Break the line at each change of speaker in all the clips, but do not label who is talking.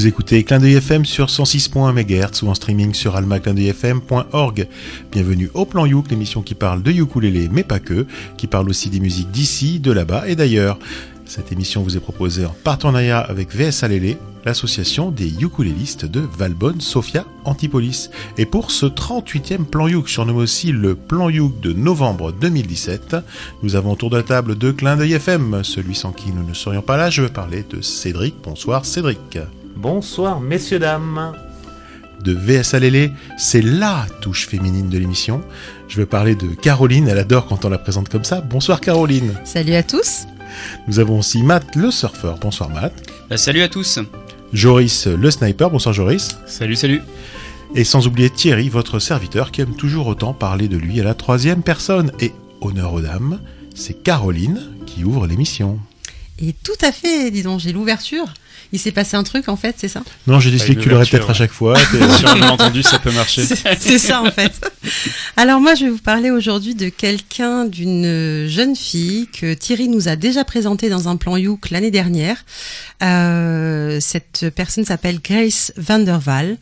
Vous écoutez Clin d'œil FM sur 106.1 MHz ou en streaming sur almaclindeuilfm.org. Bienvenue au Plan Youk, l'émission qui parle de ukulélé, mais pas que, qui parle aussi des musiques d'ici, de là-bas et d'ailleurs. Cette émission vous est proposée en partenariat avec VS Alélé, l'association des ukulélistes de Valbonne, Sofia, Antipolis. Et pour ce 38e plan Youk, surnommé aussi le plan Youk de novembre 2017, nous avons autour de la table de Clin d'œil FM, celui sans qui nous ne serions pas là. Je veux parler de Cédric. Bonsoir Cédric.
Bonsoir messieurs, dames.
De VS c'est LA touche féminine de l'émission. Je veux parler de Caroline, elle adore quand on la présente comme ça. Bonsoir Caroline.
Salut à tous.
Nous avons aussi Matt le surfeur. Bonsoir Matt.
Bah, salut à tous.
Joris le sniper. Bonsoir Joris.
Salut, salut.
Et sans oublier Thierry, votre serviteur, qui aime toujours autant parler de lui à la troisième personne. Et honneur aux dames, c'est Caroline qui ouvre l'émission.
Et tout à fait, dis donc, j'ai l'ouverture. Il s'est passé un truc en fait, c'est ça?
Non, j'ai décidé que tu l'aurais peut-être à chaque fois.
si on a entendu, ça peut marcher.
C'est ça en fait. Alors moi, je vais vous parler aujourd'hui de quelqu'un, d'une jeune fille que Thierry nous a déjà présentée dans un plan Youk l'année dernière. Euh, cette personne s'appelle Grace Vanderval.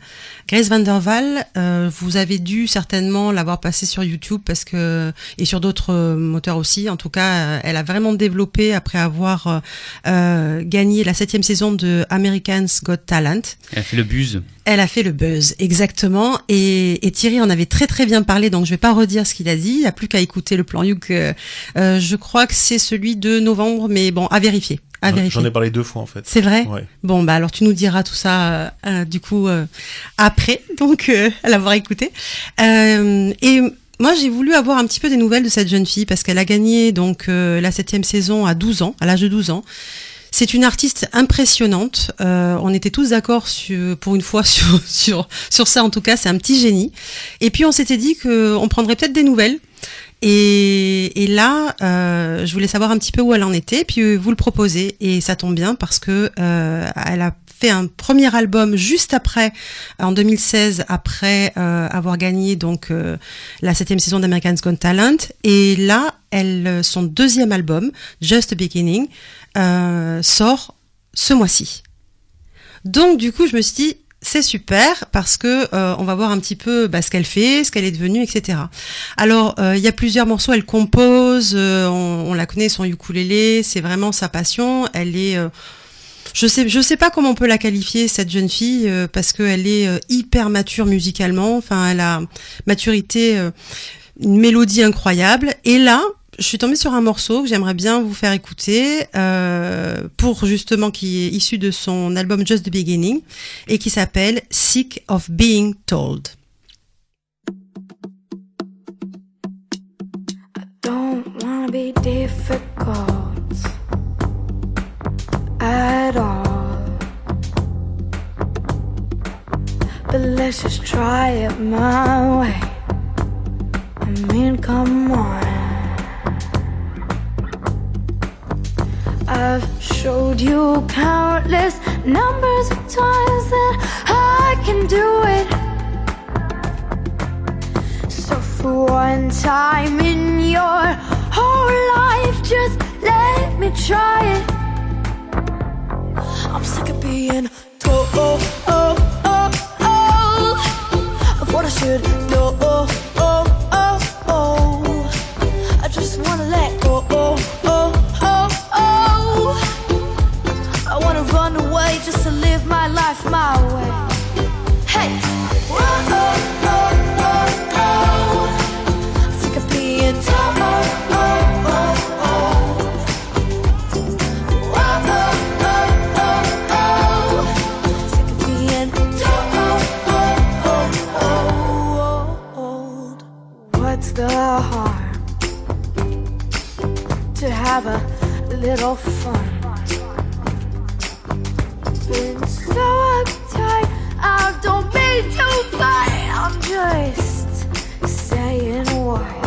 Grace Vanderval, euh, vous avez dû certainement l'avoir passée sur YouTube parce que et sur d'autres moteurs aussi. En tout cas, elle a vraiment développé après avoir euh, gagné la septième saison de Americans Got Talent.
Elle a fait le buzz.
Elle a fait le buzz, exactement. Et, et, Thierry en avait très très bien parlé, donc je vais pas redire ce qu'il a dit. Il n'y a plus qu'à écouter le plan Youk. Euh, je crois que c'est celui de novembre, mais bon, à vérifier.
J'en ai parlé deux fois en fait.
C'est vrai? Ouais. Bon bah alors tu nous diras tout ça euh, euh, du coup euh, après, donc à l'avoir écouté. et moi, j'ai voulu avoir un petit peu des nouvelles de cette jeune fille parce qu'elle a gagné donc la septième saison à 12 ans, à l'âge de 12 ans. C'est une artiste impressionnante. on était tous d'accord pour une fois sur, sur, sur ça. En tout cas, c'est un petit génie. Et puis, on s'était dit qu'on prendrait peut-être des nouvelles et, et là, euh, je voulais savoir un petit peu où elle en était, puis euh, vous le proposez, et ça tombe bien parce que euh, elle a fait un premier album juste après, en 2016, après euh, avoir gagné donc euh, la septième saison d'American's Got Talent, et là, elle, son deuxième album, Just a Beginning, sort ce mois-ci. Donc du coup, je me suis dit, c'est super parce que euh, on va voir un petit peu bah, ce qu'elle fait, ce qu'elle est devenue, etc. Alors euh, il y a plusieurs morceaux, elle compose, euh, on, la connaît son ukulélé, c'est vraiment sa passion. Elle est, je sais, je sais pas comment on peut la qualifier cette jeune fille parce qu'elle est hyper mature musicalement. Enfin, elle a maturité, une mélodie incroyable. Et là, je suis tombée sur un morceau que j'aimerais bien vous faire écouter euh, pour justement qui est issu de son album Just the Beginning et qui s'appelle Sick of Being Told. I don't wanna be difficult at all. But let's just try it my way. I've showed you countless numbers of times that I can do it. So for one time in your whole life, just let me try it. I'm sick of being told oh, oh, oh, of what I should know. My life my way. Hey, oh, oh, oh, oh. Oh, oh, oh, oh. Oh, oh, oh, oh. Told. Oh, oh, oh, oh. What's the harm to have a little fun? Don't mean to fight. I'm just saying what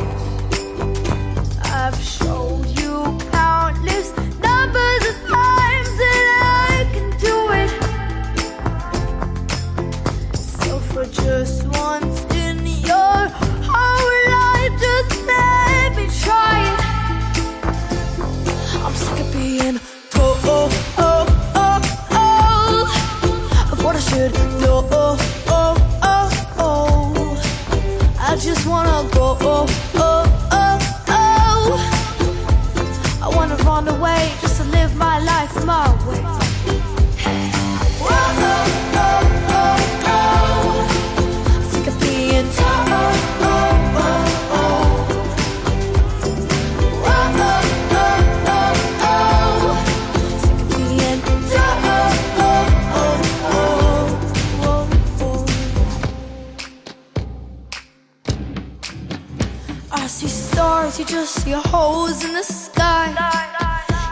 you just
see holes in the sky.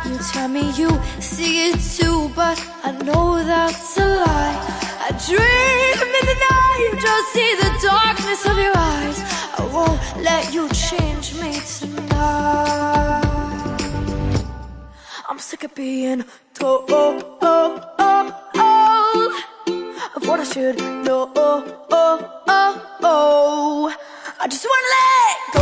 You tell me you see it too, but I know that's a lie. I dream in the night, just see the darkness of your eyes. I won't let you change me tonight. I'm sick of being told of what I should know. I just wanna let go.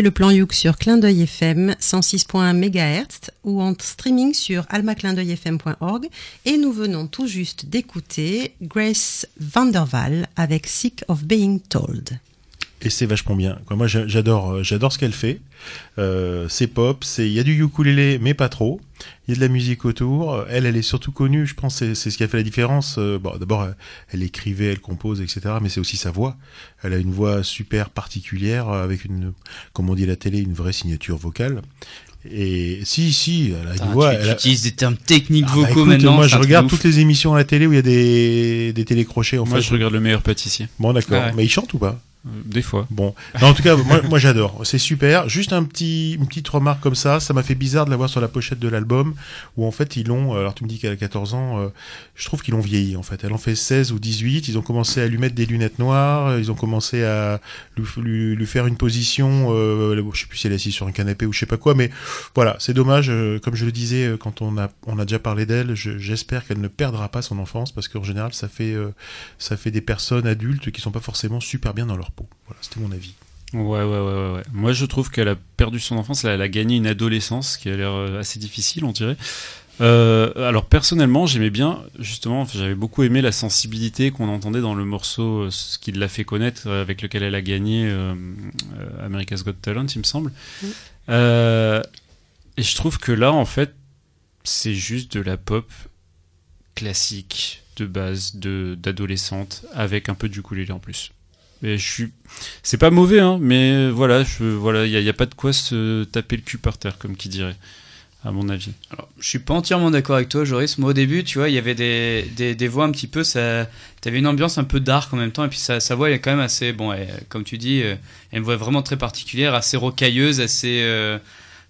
Le plan Youk sur Clin d'œil FM 106.1 MHz ou en streaming sur almaclindeuilfm.org et nous venons tout juste d'écouter Grace Vanderval avec Sick of Being Told.
Et c'est vachement bien. Quoi. Moi, j'a- j'adore, euh, j'adore ce qu'elle fait. Euh, c'est pop, c'est, il y a du ukulélé, mais pas trop. Il y a de la musique autour. Euh, Elle, elle est surtout connue. Je pense, que c'est, c'est ce qui a fait la différence. Euh, bon, d'abord, elle, elle écrivait, elle compose, etc. Mais c'est aussi sa voix. Elle a une voix super particulière, avec une, comme on dit à la télé, une vraie signature vocale. Et si, si, elle a une voix.
tu,
elle a-
utilises des termes techniques
Ah bah
vocaux
écoute,
maintenant.
moi, je regarde toutes les émissions à la télé où il y a des, des télécrochets. En
Moi,
fait.
je regarde le meilleur pâtissier.
Bon, d'accord.
Ah ouais.
Mais il chante ou pas?
Des fois.
Bon, en tout cas, moi, moi j'adore. C'est super. Juste un petit, une petite remarque comme ça. Ça m'a fait bizarre de la voir sur la pochette de l'album, où en fait ils l'ont. Alors tu me dis qu'elle a 14 ans. euh, je trouve qu'ils l'ont vieilli en fait. Elle en fait 16 ou 18. Ils ont commencé à lui mettre des lunettes noires. Ils ont commencé à lui, lui, lui faire une position. Euh, je sais plus si elle est assise sur un canapé ou je sais pas quoi. Mais voilà, c'est dommage. euh, Comme je le disais euh, quand on a, on a déjà parlé d'elle. je- J'espère qu'elle ne perdra pas son enfance parce qu'en général, ça fait, euh, ça fait des personnes adultes qui sont pas forcément super bien dans leur peau. Voilà, c'était mon avis.
Ouais, ouais, ouais. Moi, je trouve qu'elle a perdu son enfance. Elle a gagné une adolescence qui a l'air euh, assez difficile, on dirait. Euh, alors personnellement, j'aimais bien, justement, j'avais beaucoup aimé la sensibilité qu'on entendait dans le morceau, euh, ce qui l'a fait connaître, avec lequel elle a gagné euh, euh, America's Got Talent, il me semble.
Mm.
Euh, et je trouve que là, en fait, c'est juste de la pop classique, de base, de d'adolescente, avec un peu du ukulélé en plus. C'est pas mauvais, hein, mais voilà, je, voilà, il y, a- pas de quoi se taper le cul par terre, comme qui dirait, à mon avis.
Alors, je suis pas entièrement d'accord avec toi, Joris. Au début, tu vois, il y avait des, des, des voix un petit peu, ça, t'avais une ambiance un peu dark en même temps, et puis sa, voix, elle est quand même assez, bon, comme tu dis, euh, elle a une voix vraiment très particulière, assez rocailleuse, assez, euh,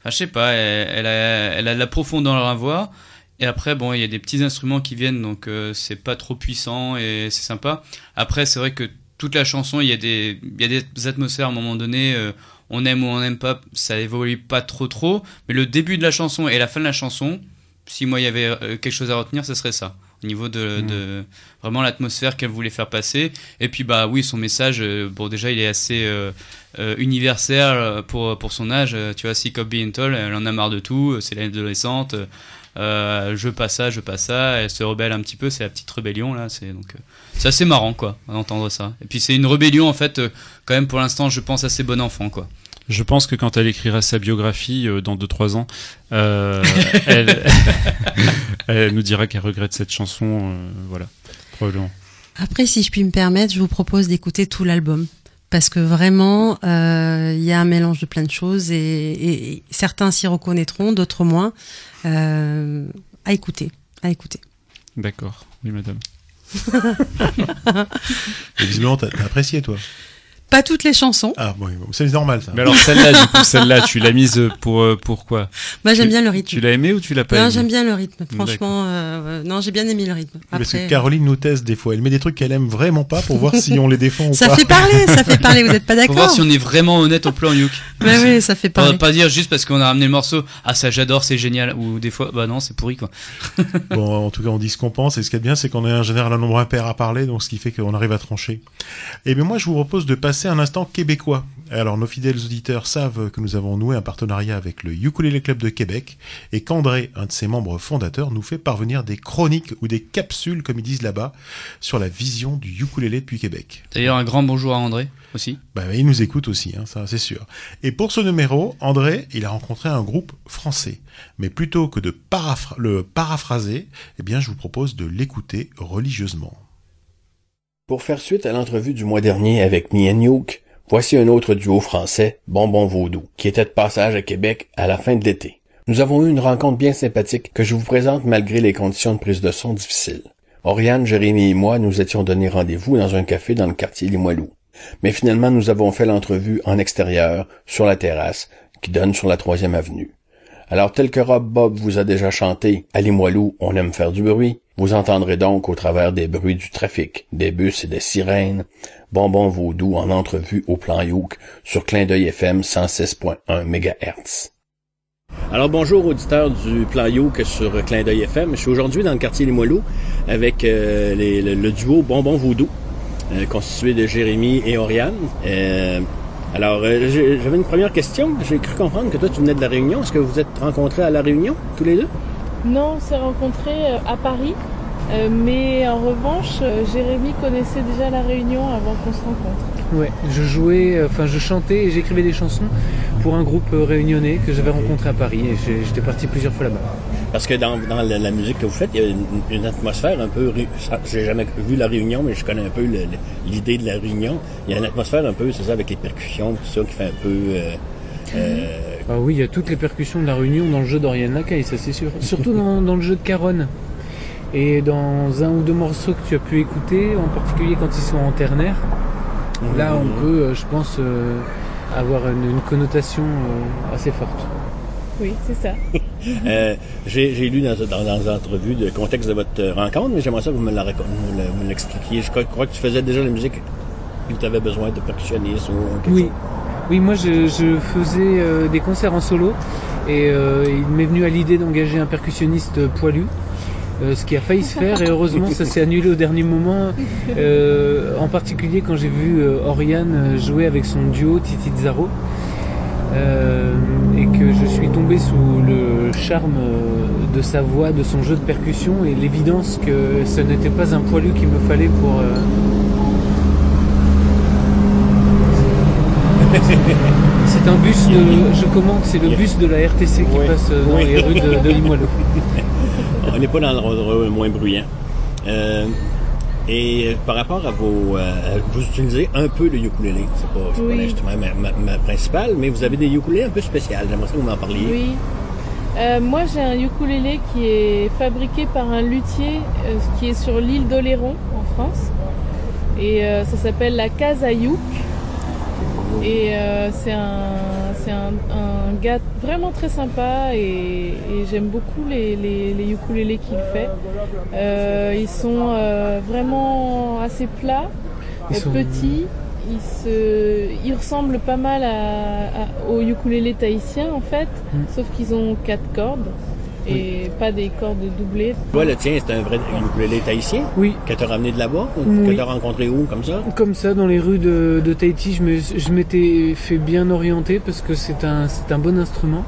enfin, je sais pas, elle, elle a de la profondeur dans la voix. Et après, bon, il y a des petits instruments qui viennent, donc euh, c'est pas trop puissant et c'est sympa. Après, c'est vrai que toute la chanson, il y a des, y a des atmosphères à un moment donné. euh, on aime ou on n'aime pas, ça évolue pas trop trop. Mais le début de la chanson et la fin de la chanson, si moi il y avait euh, quelque chose à retenir, ce serait ça. Au niveau de,
Mhm.
de vraiment l'atmosphère qu'elle voulait faire passer. Et puis bah oui, son message, euh, bon déjà il est assez euh, euh, universel pour pour son âge. Tu vois, si Cobb Intel, elle en a marre de tout. C'est l'adolescente. Je veux pas ça, je veux pas ça. Elle se rebelle un petit peu. C'est la petite rébellion là. C'est donc c'est assez marrant quoi d'entendre ça. Et puis c'est une rébellion en fait quand même pour l'instant, je pense assez bon enfant quoi.
Je pense que quand elle écrira sa biographie euh, dans 2-3 ans, euh, elle, elle nous dira qu'elle regrette cette chanson, euh, voilà, probablement.
Après, si je puis me permettre, je vous propose d'écouter tout l'album. Parce que vraiment, euh, il y a un mélange de plein de choses et, et- et certains s'y reconnaîtront, d'autres moins. Euh, à écouter, à écouter.
D'accord, oui madame.
Visiblement, t'as apprécié, toi.
Pas toutes les chansons.
Ah bon, c'est normal ça.
Mais alors celle-là, du coup, celle-là, tu l'as mise pour euh, pourquoi
Moi, j'aime bien le rythme.
Tu l'as aimé ou tu l'as pas
Non,
aimé
j'aime bien le rythme. Franchement, euh, non, j'ai bien aimé le rythme.
Parce que
Après,
Caroline nous teste des fois. Elle met des trucs qu'elle aime vraiment pas pour voir si on les défend ou
ça
pas.
fait parler, ça fait parler. Vous êtes pas
Pour
d'accord
voir si on est vraiment honnête au plan Youk.
Ouais, oui, ça fait
Pas,
parler.
pas dire juste parce qu'on a ramené le morceau, ah ça j'adore, c'est génial, ou des fois, bah non, c'est pourri quoi.
Bon, en tout cas, on dit ce qu'on pense. Et ce qui est bien, c'est qu'on est en général un nombre impair à parler, donc ce qui fait qu'on arrive à trancher. Et bien moi, je vous propose de passer un instant québécois. Alors, nos fidèles auditeurs savent que nous avons noué un partenariat avec le Ukulele Club de Québec et qu'André, un de ses membres fondateurs, nous fait parvenir des chroniques ou des capsules, comme ils disent là-bas, sur la vision du ukulélé depuis Québec.
D'ailleurs, un grand bonjour à André aussi.
Bah, il nous écoute aussi, hein, ça c'est sûr. Et pour ce numéro, André, il a rencontré un groupe français. Mais plutôt que de le paraphraser, eh bien, je vous propose de l'écouter religieusement.
Pour faire suite à l'entrevue du mois dernier avec Me and Youk, voici un autre duo français, Bonbon Vaudou, qui était de passage à Québec à la fin de l'été. Nous avons eu une rencontre bien sympathique que je vous présente malgré les conditions de prise de son difficiles. Oriane, Jérémy et moi nous étions donné rendez-vous dans un café dans le quartier Limoilou. Mais finalement, nous avons fait l'entrevue en extérieur, sur la terrasse, qui donne sur la troisième avenue. Alors, tel que Rob Bob vous a déjà chanté, à Limoilou, on aime faire du bruit, vous entendrez donc au travers des bruits du trafic, des bus et des sirènes, Bonbon Vaudou en entrevue au plan Youk sur Clin d'œil FM 106.1 MHz. Alors bonjour auditeurs du plan Youk sur Clin d'œil FM. Je suis aujourd'hui dans le quartier Limoilou avec euh, le, duo Bonbon Vaudou, euh, constitué de Jérémy et Oriane. Euh, alors, j'avais une première question. J'ai cru comprendre que toi, tu venais de La Réunion. Est-ce que vous êtes rencontrés à La Réunion, tous les deux?
Non, on s'est rencontrés euh, à Paris, euh, mais en revanche, euh, Jérémy connaissait déjà la Réunion avant qu'on se rencontre.
Ouais, je jouais, enfin je chantais et j'écrivais des chansons pour un groupe réunionnais que j'avais rencontré à Paris et j'étais parti plusieurs fois là-bas.
Parce que dans, dans la, la musique que vous faites, il y a une, une atmosphère un peu... J'ai jamais vu La Réunion, mais je connais un peu l'idée de La Réunion. Il y a une atmosphère un peu, c'est ça, avec les percussions, tout ça, qui fait un peu... euh, euh,
Ah oui, il y a toutes les percussions de la Réunion dans le jeu d'Oriane Lacaille, ça c'est sûr. Surtout dans, dans le jeu de Caronne. Et dans un ou deux morceaux que tu as pu écouter, en particulier quand ils sont en ternaire, là on peut, euh, je pense, euh, avoir une, une connotation euh, assez forte.
Oui, c'est ça.
Euh, J'ai j'ai lu dans, dans, dans l'entrevue le contexte de votre rencontre, mais j'aimerais ça que vous me la raco- me le- me l'expliquiez. Je crois, crois que tu faisais déjà la musique tu avais besoin de percussionniste ou quelque
Oui,
chose.
Oui, moi je, faisais euh, des concerts en solo et euh, il m'est venu à l'idée d'engager un percussionniste poilu. euh, ce qui a failli se faire et heureusement ça s'est annulé au dernier moment. En particulier quand j'ai vu Oriane jouer avec son duo Titi Zaro et que je suis tombé sous le charme de sa voix, de son jeu de percussion et l'évidence que ce n'était pas un poilu qu'il me fallait pour, C'est un bus de, je commande, c'est le bus de la RTC qui
Oui.
passe dans
Oui.
les rues de, de Limoilou.
On n'est pas dans l'endroit le moins bruyant. Euh, et par rapport à vos... euh, vous utilisez un peu le ukulélé. C'est pas,
Oui.
l'instrument ma, ma- ma principal, mais vous avez des ukulélés un peu spéciales. J'aimerais que vous m'en parliez.
Oui. Euh, moi, j'ai un ukulélé qui est fabriqué par un luthier euh, qui est sur l'île d'Oléron, en France. Et euh, ça s'appelle la Casa Youk. Et euh, c'est un, c'est un, un gars vraiment très sympa et, et j'aime beaucoup les, les, les ukulélés qu'il fait. Euh, ils sont euh, vraiment assez plats,
Ils sont-
petits. Ils, se, ils ressemblent pas mal à, à- aux ukulélés tahitiens en fait,
Mm.
sauf qu'ils ont quatre cordes et pas des cordes doublées.
Toi, le tien, c'est un vrai ukulélé tahitien
Oui,
que tu as ramené de là-bas ou
Oui.
que tu as rencontré où, comme ça?
comme ça dans les rues de, de Tahiti, je m'étais fait bien orienter parce que c'est un, bon instrument.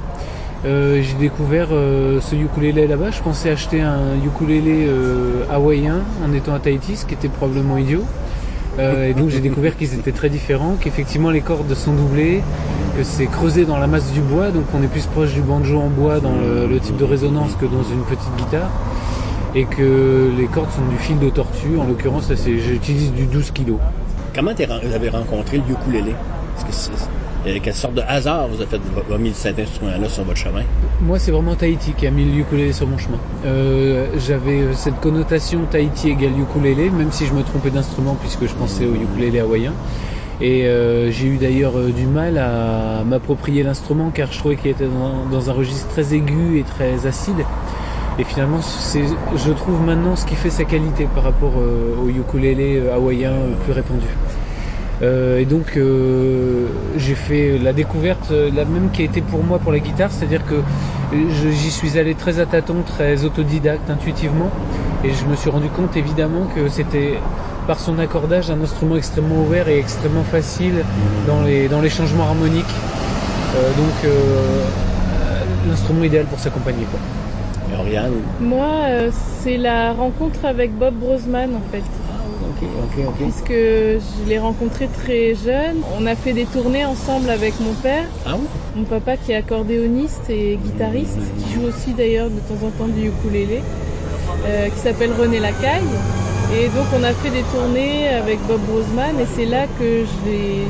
Euh, j'ai découvert euh, ce ukulélé là-bas. Je pensais acheter un ukulélé euh, hawaïen en étant à Tahiti, ce qui était probablement idiot. Euh, et donc j'ai découvert qu'ils étaient très différents, qu'effectivement les cordes sont doublées, que c'est creusé dans la masse du bois, donc on est plus proche du banjo en bois dans le, le type de résonance que dans une petite guitare. Et que les cordes sont du fil de tortue, en l'occurrence j'utilise du 12 kg.
Comment vous avez rencontré le ukulélé? Que euh, quelle sorte de hasard vous avez fait vous avez mis cet instrument-là sur votre chemin?
Moi, c'est vraiment Tahiti qui a mis le ukulélé sur mon chemin. Euh, J'avais euh, cette connotation Tahiti égale ukulélé, même si je me trompais d'instrument puisque je pensais au ukulélé hawaïen. Et euh, j'ai eu d'ailleurs euh, du mal à m'approprier l'instrument car je trouvais qu'il était dans, un registre très aigu et très acide. Et finalement, je trouve maintenant ce qui fait sa qualité par rapport euh, au ukulélé euh, hawaïen plus répandu. Et donc, j'ai fait la découverte, la même qui a été pour moi pour la guitare, c'est-à-dire que j'y suis allé très à tâtons, très autodidacte, intuitivement, et je me suis rendu compte évidemment que c'était par son accordage un instrument extrêmement ouvert et extrêmement facile dans les, dans les changements harmoniques. Euh, donc, euh, l'instrument idéal pour s'accompagner. Quoi.
Et Oriane.
Moi, euh, c'est la rencontre avec Bob Brosman en fait.
Ok, ok, ok.
Puisque je l'ai rencontré très jeune. On a fait des tournées ensemble avec mon père,
Ah oui?
mon papa qui est accordéoniste et guitariste, qui joue aussi d'ailleurs de temps en temps du ukulélé, euh, qui s'appelle René Lacaille. Et donc on a fait des tournées avec Bob Brosman et c'est là que j'ai-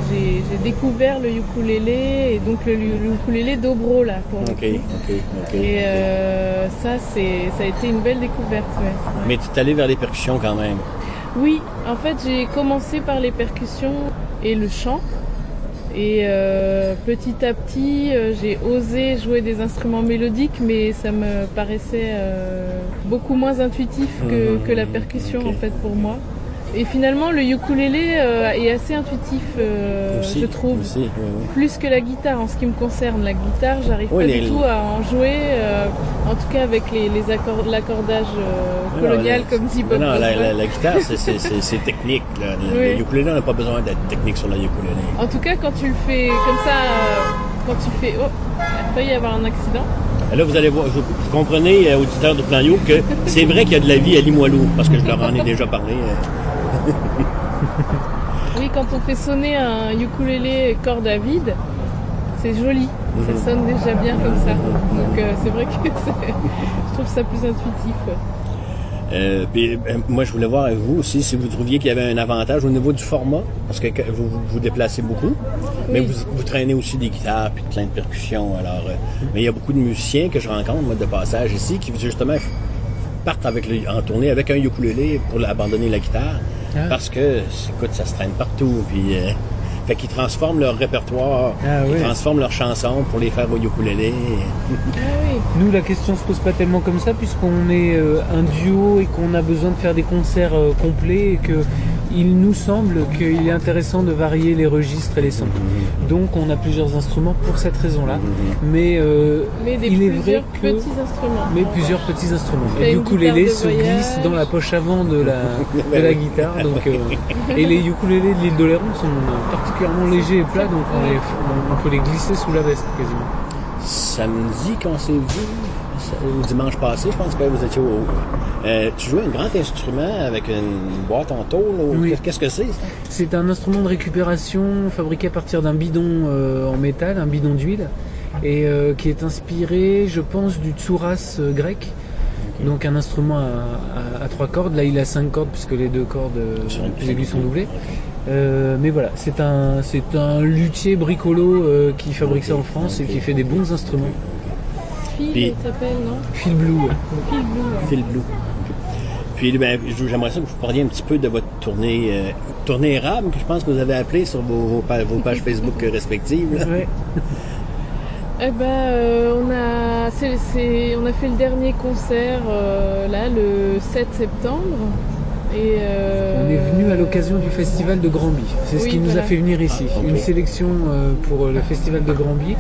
découvert le ukulélé et donc le, le ukulélé dobro là. Pour
Ok, ok, ok.
Et euh, ça, c'est, ça a été une belle découverte. ouais.
Mais tu es allé vers les percussions quand même.
Oui, en fait, j'ai commencé par les percussions et le chant. Et euh, petit à petit, euh, j'ai osé jouer des instruments mélodiques, mais ça me paraissait euh, beaucoup moins intuitif que,
Mhm.
que la percussion, en fait, pour moi. Et finalement, le ukulélé euh, est assez intuitif, euh,
Aussi,
je trouve.
Aussi, oui, oui.
Plus que la guitare en ce qui me concerne. La guitare, j'arrive
Oui,
pas
les-
du tout à en jouer, euh, en tout cas avec les, les accords, l'accordage
Non,
colonial,
la-
comme dit
Non,
Bob
non, la, la- la guitare, c'est- technique. Là. Le, le ukulélé, on n'a pas besoin d'être technique sur le ukulélé.
En tout cas, quand tu le fais comme ça, quand tu fais. Oh, il a failli y avoir un accident.
Et là, vous allez voir, vous, vous comprenez, auditeurs de Plan You, que c'est vrai qu'il y a de la vie à Limoilou, parce que je leur en ai déjà parlé.
Oui, quand on fait sonner un ukulélé corde à vide, c'est joli. Ça sonne déjà bien comme ça. Donc euh, c'est vrai que je trouve ça plus intuitif.
Euh, puis, euh, moi, je voulais voir avec vous aussi si vous trouviez qu'il y avait un avantage au niveau du format, parce que vous vous, vous déplacez beaucoup, mais vous, vous traînez aussi des guitares puis plein de percussions. Alors, euh, mais il y a beaucoup de musiciens que je rencontre moi, de passage ici qui justement partent avec le- en tournée avec un ukulélé pour abandonner la guitare, Parce que écoute, ça se traîne partout. Puis, euh, fait qu'ils transforment leur répertoire,
Ah
ils transforment leurs chansons pour les faire au ukulélé.
Ah oui.
Nous, la question se pose pas tellement comme ça, puisqu'on est euh, un duo et qu'on a besoin de faire des concerts euh, complets et que il nous semble qu'il est intéressant de varier les registres et les sons. Donc, on a plusieurs instruments pour cette raison-là. Mais, euh,
Mais des
il est vrai
plusieurs
que
petits instruments.
mais plusieurs petits instruments. Et ukulélé se glisse dans la poche avant de la, de la guitare. Donc, euh, et les ukulélés de l'île d'Oléron sont particulièrement légers et plats, donc on, les- on- peut les glisser sous la veste quasiment.
Samedi vu, ça- ou dimanche passé, je pense que vous étiez au. Euh, tu jouais un grand instrument avec une boîte en tôle. ou-
Oui.
Qu'est-ce que c'est?
C'est un instrument de récupération fabriqué à partir d'un bidon euh, en métal, un bidon d'huile, et euh, qui est inspiré, je pense, du tsouras euh, grec. Donc un instrument à, à- à trois cordes. Là, il a cinq cordes puisque les deux cordes, sont doublés. Euh, mais voilà, c'est un, c'est un luthier bricolo euh, qui fabrique ça en France et qui fait des bons instruments.
Phil,
Puis-
il s'appelle, non
Phil Blue. ouais.
Phil Blue. ouais.
Phil Blue. Puis ben, je- j'aimerais ça que vous parliez un petit peu de votre tournée, euh, tournée érable, que je pense que vous avez appelé sur vos, vos pa- vos pages Facebook respectives. là.
Ouais.
Eh ben, euh, on a, c'est- c'est- on a fait le dernier concert euh, là le 7 septembre. Et euh,
On est venu à l'occasion du festival de Granby. C'est ce
Oui,
qui nous a fait venir ici.
Ah.
Une sélection euh, pour le festival de Granby.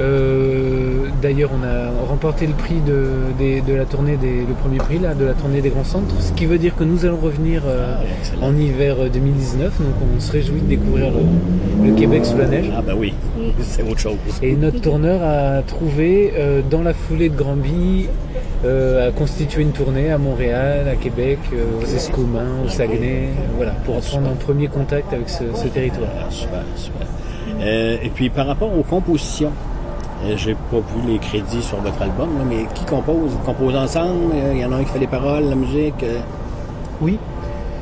Euh, D'ailleurs, on a remporté le prix de, la tournée des, le premier prix là, de la tournée des grands centres, ce qui veut dire que nous allons revenir euh,
Ah,
en hiver euh, 2019. Donc, on se réjouit de découvrir le, le Québec sous la neige.
Ah ben oui, c'est autre chose.
Et notre tourneur a trouvé, euh, dans la foulée de Granby, euh, à constituer une tournée à Montréal, à Québec, euh, aux Escoumins, au Saguenay, euh, voilà, pour prendre un premier contact avec ce, ce territoire.
Super, super. Euh, et puis par rapport aux compositions, j'ai pas vu les crédits sur votre album, là, mais qui compose? Vous composez ensemble? Il y en a un qui fait les paroles, la musique.
Oui,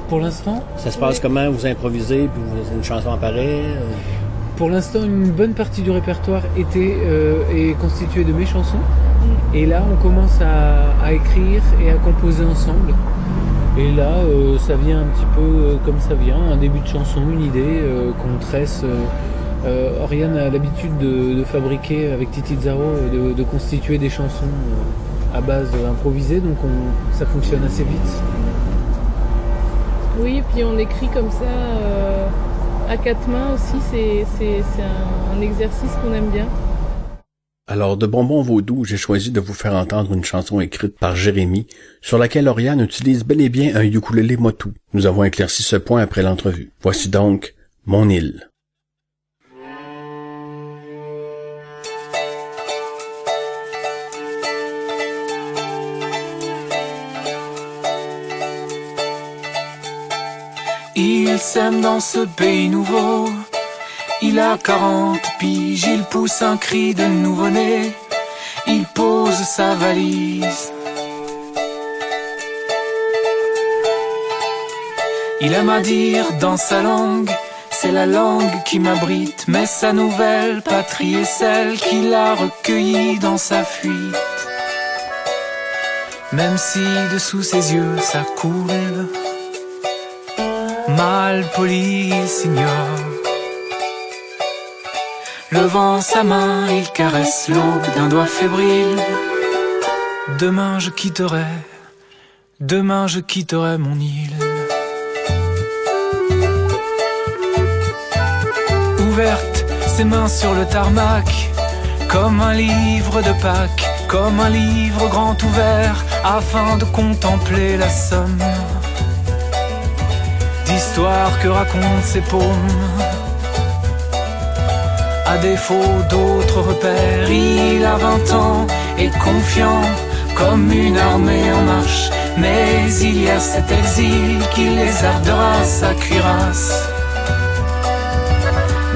pour l'instant,
ça se passe
Oui.
comment? Vous improvisez, puis vous, une chanson apparaît?
pour l'instant, une bonne partie du répertoire était est constituée de mes chansons. Et là, on commence à, écrire et à composer ensemble. Et là, euh, ça vient un petit peu euh, comme ça vient, un début de chanson, une idée euh, qu'on tresse. Oriane a l'habitude de, fabriquer avec Titi Zaro, de, constituer des chansons à base improvisée, donc on- ça fonctionne assez vite.
Oui, puis on écrit comme ça à quatre mains aussi, c'est un exercice qu'on aime bien.
Alors, de Bonbon Vaudou, j'ai choisi de vous faire entendre une chanson écrite par Jérémy, sur laquelle Oriane utilise bel et bien un ukulélé motu. Nous avons éclairci ce point après l'entrevue. Voici donc Mon île.
Dans ce pays nouveau. Il a 40 piges, il pousse un cri de nouveau-né. Il pose sa valise. Il aime à dire dans sa langue, c'est la langue qui m'abrite, mais sa nouvelle patrie est celle qu'il a recueillie dans sa fuite. Même si dessous ses yeux ça coule, mal poli s'ignore. Levant sa main, il caresse l'aube d'un doigt fébrile. Demain je quitterai, demain je quitterai mon île. Ouverte, ses mains sur le tarmac, comme un livre de Pâques, comme un livre grand ouvert, afin de contempler la somme d'histoires que racontent ses paumes. À défaut d'autres repères, il a vingt ans et confiant comme une armée en marche. Mais il y a cet exil qui les ardera sa cuirasse.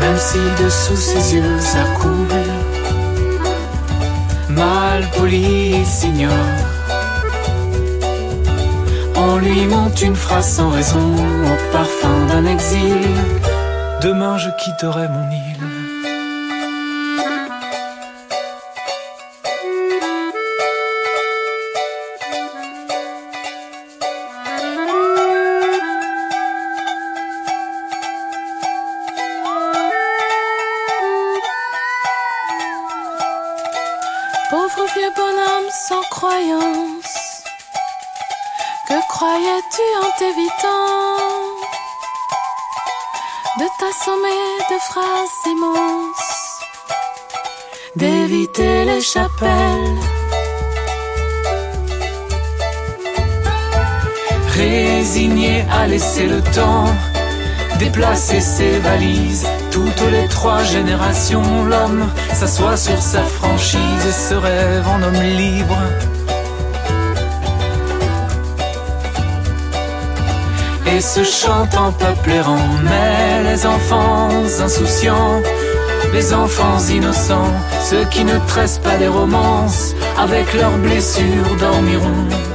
Même si dessous ses yeux ça coule, mal poli il s'ignore. On lui monte une phrase sans raison au parfum d'un exil. Demain je quitterai mon île. Résigné à laisser le temps déplacer ses valises. Toutes les trois générations, l'homme s'assoit sur sa franchise et se rêve en homme libre. Et se chante en peuple errant, mais les enfants insouciants, les enfants innocents, ceux qui ne tressent pas des romances, avec leurs blessures dormiront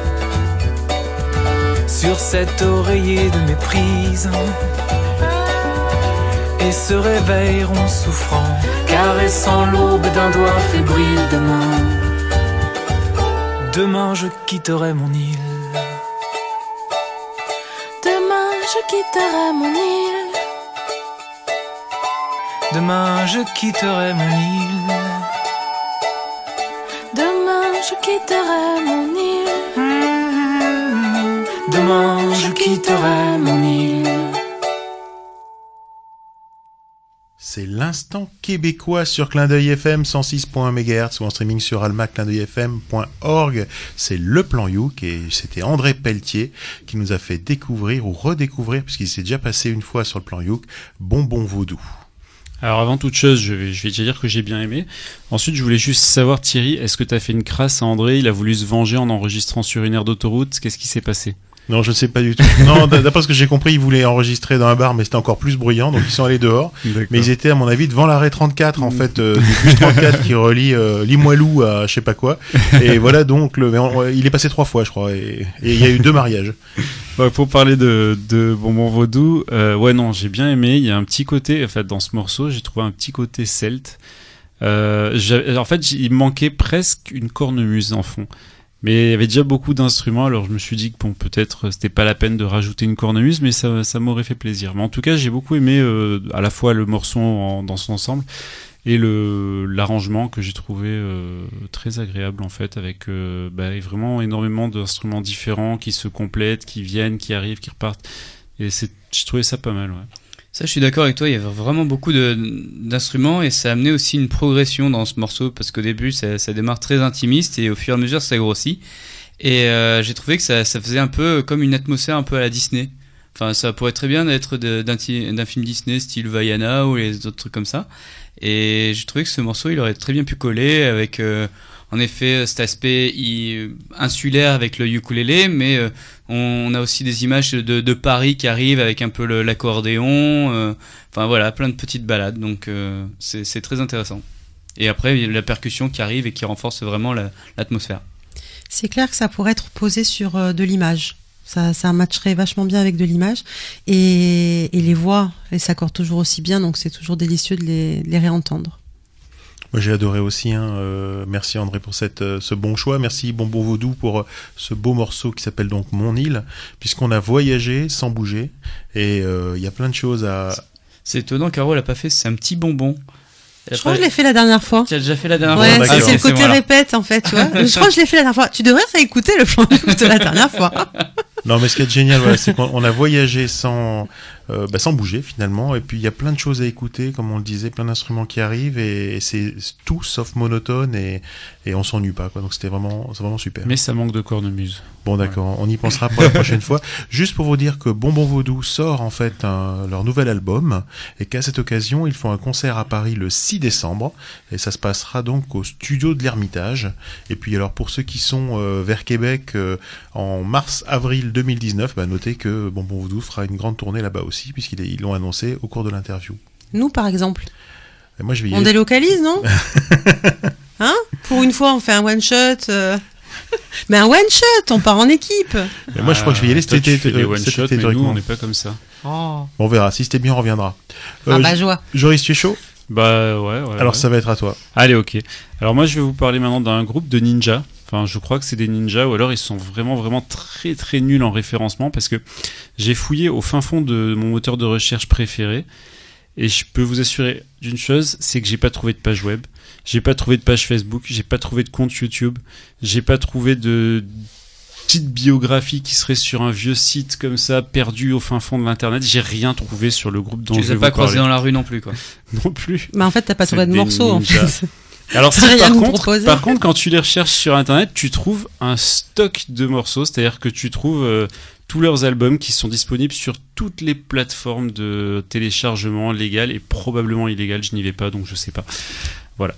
sur cet oreiller de méprise et se réveilleront souffrant, caressant l'aube d'un doigt fébrile demain. Demain je quitterai mon île.
Demain je quitterai mon île.
Demain je quitterai mon île.
Demain je quitterai mon île.
Demain je quitterai mon île.
C'est l'instant québécois sur Clin d'œil FM 106.1 MHz ou en streaming sur almaclindeuilfm.org. C'est le plan Youk et c'était André Pelletier qui nous a fait découvrir ou redécouvrir, puisqu'il s'est déjà passé une fois sur le plan Youk, Bonbon Vaudou.
Alors avant toute chose, je vais, je vais te dire que j'ai bien aimé. Ensuite, je voulais juste savoir, Thierry, est-ce que tu as fait une crasse à André? Il a voulu se venger en enregistrant sur une aire d'autoroute. Qu'est-ce qui s'est passé?
Non, je ne sais pas du tout. Non, d'après ce que j'ai compris, ils voulaient enregistrer dans un bar, mais c'était encore plus bruyant, donc ils sont allés dehors. Mais ils étaient, à mon avis, devant l'arrêt 34, en fait, euh, du bus 34 qui relie euh, Limoilou à je sais pas quoi. Et voilà, donc, le, mais on- il est passé trois fois, je crois, et et il y a eu deux mariages.
Ouais, pour parler de, de Bonbon Vaudou, euh, ouais non, j'ai bien aimé. Il y a un petit côté, en fait, dans ce morceau, j'ai trouvé un petit côté celte. Euh, en fait, il manquait presque une cornemuse en fond. Mais il y avait déjà beaucoup d'instruments, alors je me suis dit que bon, peut-être c'était pas la peine de rajouter une cornemuse, mais ça, m'aurait fait plaisir. Mais en tout cas, j'ai beaucoup aimé euh, à la fois le morceau dans son ensemble et le l'arrangement que j'ai trouvé euh, très agréable en fait, avec euh, bah, vraiment énormément d'instruments différents qui se complètent, qui viennent, qui arrivent, qui repartent. Et j'ai trouvé ça pas mal.
Ça, je suis d'accord avec toi. Il y avait vraiment beaucoup d'instruments et ça a amené aussi une progression dans ce morceau parce qu'au début, ça, démarre très intimiste et au fur et à mesure, ça grossit. Et euh, j'ai trouvé que ça, faisait un peu comme une atmosphère un peu à la Disney. Enfin, ça pourrait très bien être d'un film Disney style Vaiana ou les autres trucs comme ça. Et j'ai trouvé que ce morceau, il aurait très bien pu coller avec, euh, en effet, cet aspect insulaire avec le ukulélé, mais euh, on a aussi des images de, Paris qui arrivent avec un peu l'accordéon. euh, Enfin voilà, plein de petites balades, donc euh, c'est très intéressant. Et après, il y a la percussion qui arrive et qui renforce vraiment la- l'atmosphère.
C'est clair que ça pourrait être posé sur euh, de l'image. Ça, matcherait vachement bien avec de l'image. Et, les voix, elles s'accordent toujours aussi bien, donc c'est toujours délicieux de les réentendre.
Moi j'ai adoré aussi. Hein, euh, merci André pour cette, euh, ce bon choix. Merci Bonbon Vaudou pour euh, ce beau morceau qui s'appelle donc Mon île, puisqu'on a voyagé sans bouger. Et euh, il y a plein de choses à.
C'est étonnant, Caro l'a pas fait, c'est un petit bonbon.
Je crois que je l'ai fait la dernière fois.
Tu as déjà fait la dernière
Ouais,
fois
c'est le côté répète en fait, tu vois. Je crois que je l'ai fait la dernière fois. Tu devrais réécouter le plan de la dernière fois.
Non, mais ce qui est génial, voilà, c'est qu'on on a voyagé sans, euh, bah, sans bouger finalement. Et puis il y a plein de choses à écouter, comme on le disait, plein d'instruments qui arrivent et, et c'est tout sauf monotone et, et on s'ennuie pas. Quoi. Donc c'était vraiment, c'est vraiment super.
Mais ça manque de cornemuse.
Bon, d'accord, on y pensera pour la prochaine fois. Juste pour vous dire que Bonbon Vaudou sort en fait un- leur nouvel album et qu'à cette occasion, ils font un concert à Paris le 6 décembre et ça se passera donc au studio de l'Ermitage. Et puis alors pour ceux qui sont euh, vers Québec euh, en mars-avril 2019, bah, notez que Bonbon Vaudou fera une grande tournée là-bas aussi puisqu'ils ils l'ont annoncé au cours de l'interview.
Nous, par exemple.
Et moi je vais y
On
aller.
délocalise, non Hein Pour une fois, on fait un one shot. euh. Mais un one shot, on part en équipe.
Moi je crois que je vais y aller cet
tu
été. euh,
one
cet
shot,
été,
mais nous, on n'est pas comme ça.
Oh.
Bon, on verra. Si c'était bien, on reviendra.
Ah
Euh,
bah joie.
Joris, tu es chaud
Bah ouais, ouais.
Alors
ouais.
ça va être à toi.
Allez, ok. Alors moi, je vais vous parler maintenant d'un groupe de ninjas. Enfin, je crois que c'est des ninjas, ou alors ils sont vraiment, vraiment très, très nuls en référencement, parce que j'ai fouillé au fin fond de mon moteur de recherche préféré, et je peux vous assurer d'une chose, c'est que j'ai pas trouvé de page web, j'ai pas trouvé de page Facebook, j'ai pas trouvé de compte YouTube, j'ai pas trouvé de petite biographie qui serait sur un vieux site comme ça, perdu au fin fond de l'internet. J'ai rien trouvé sur le groupe dont
Tu
je
les
vais
as pas croisés dans la rue non plus, quoi.
Non plus.
Bah en fait, t'as pas trouvé de morceaux en fait.
Alors si, contre, par contre, quand tu les recherches sur internet, tu trouves un stock de morceaux, c'est-à-dire que tu trouves euh, tous leurs albums qui sont disponibles sur toutes les plateformes de téléchargement légales et probablement illégales. Je n'y vais pas, donc je sais pas. Voilà.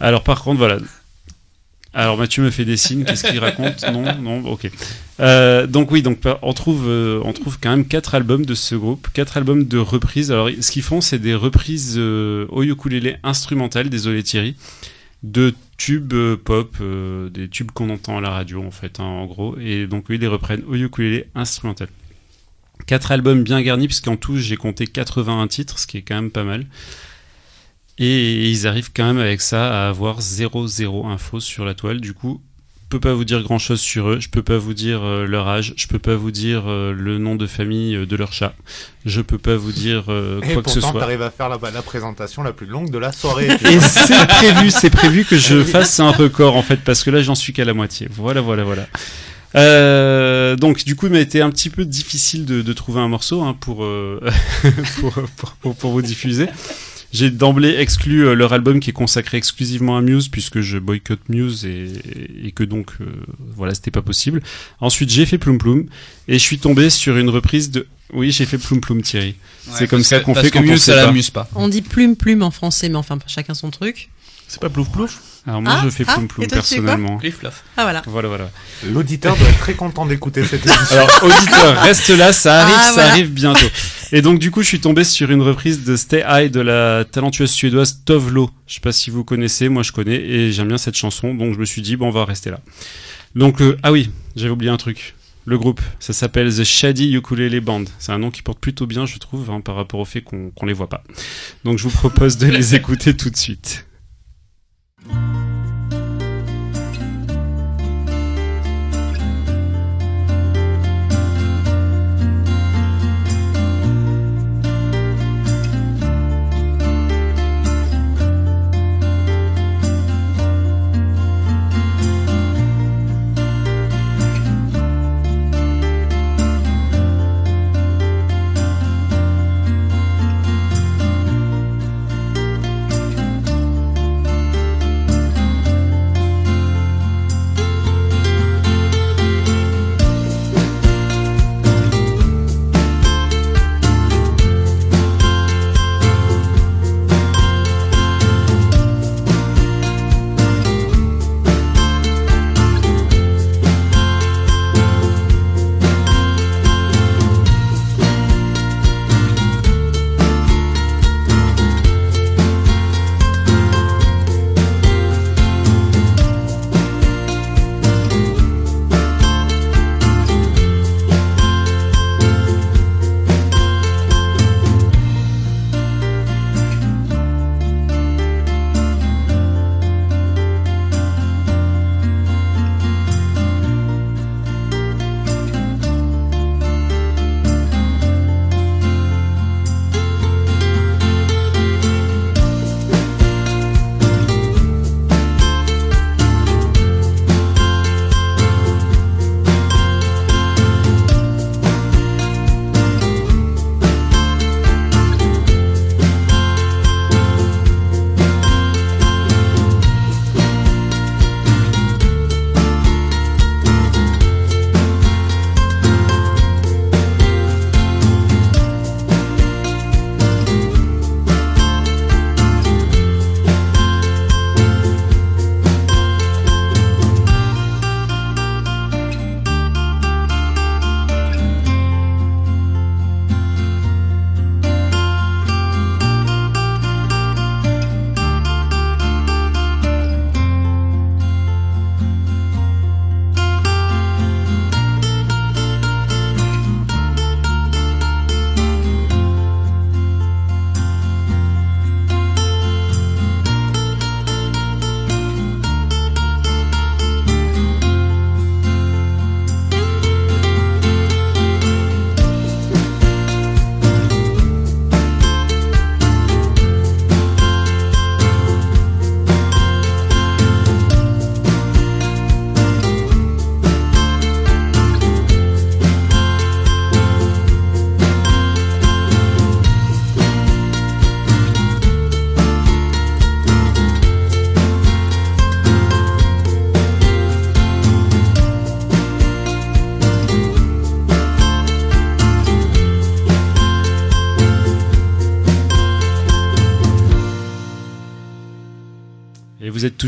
Alors par contre, voilà. Alors Mathieu me fait des signes. Qu'est-ce qu'il raconte Non, non, ok. Euh, donc oui, donc on trouve, euh, on trouve quand même quatre albums de ce groupe, quatre albums de reprises. Alors ce qu'ils font, c'est des reprises euh, au ukulélé instrumentales. Désolé Thierry, de tubes euh, pop, des tubes qu'on entend à la radio en fait, hein, en gros. Et donc oui, ils les reprennent au ukulélé instrumental. Quatre albums bien garnis, puisqu'en tout j'ai compté 81 titres, ce qui est quand même pas mal. Et ils arrivent quand même avec ça à avoir 0,0 info sur la toile. Du coup, je peux pas vous dire grand chose sur eux. Je peux pas vous dire euh, leur âge. Je peux pas vous dire euh, le nom de famille euh, de leur chat. Je peux pas vous dire euh,
Et
quoi que ce
pourtant,
soit.
t'arrives à faire la, la présentation la plus longue de la soirée.
Et c'est prévu, c'est prévu que je fasse un record en fait, parce que là j'en suis qu'à la moitié. Voilà, voilà, voilà. Euh, donc du coup il m'a été un petit peu difficile de, de trouver un morceau hein, pour, euh, pour, pour, pour- pour vous diffuser. J'ai d'emblée exclu euh, leur album qui est consacré exclusivement à Muse puisque je boycotte Muse et, et que donc euh, voilà c'était pas possible. Ensuite j'ai fait Ploum Ploum et je suis tombé sur une reprise de oui j'ai fait Ploum Ploum Thierry. c'est comme ça qu'on fait quand on sait
ça
pas.
l'amuse pas.
On dit plume plume en français, mais enfin chacun son truc.
C'est pas plouf plouf
Alors moi
Ah,
je fais
ah, sais quoi
personnellement.
Cliff Fluff.
Ah voilà.
Voilà voilà.
L'auditeur doit être très content d'écouter cette émission.
Alors, auditeur, reste là, ça arrive,
Ah,
ça
voilà.
arrive bientôt. Et donc, du coup, je suis tombé sur une reprise de Stay High de la talentueuse suédoise Tove Lo. Je sais pas si vous connaissez, moi je connais, et j'aime bien cette chanson, donc je me suis dit, bon, on va rester là. Donc, euh, ah oui, j'avais oublié un truc. Le groupe, ça s'appelle The Shady Ukulele Band. C'est un nom qui porte plutôt bien, je trouve, hein, par rapport au fait qu'on qu'on les voit pas. Donc, je vous propose de les écouter tout de suite. Thank you.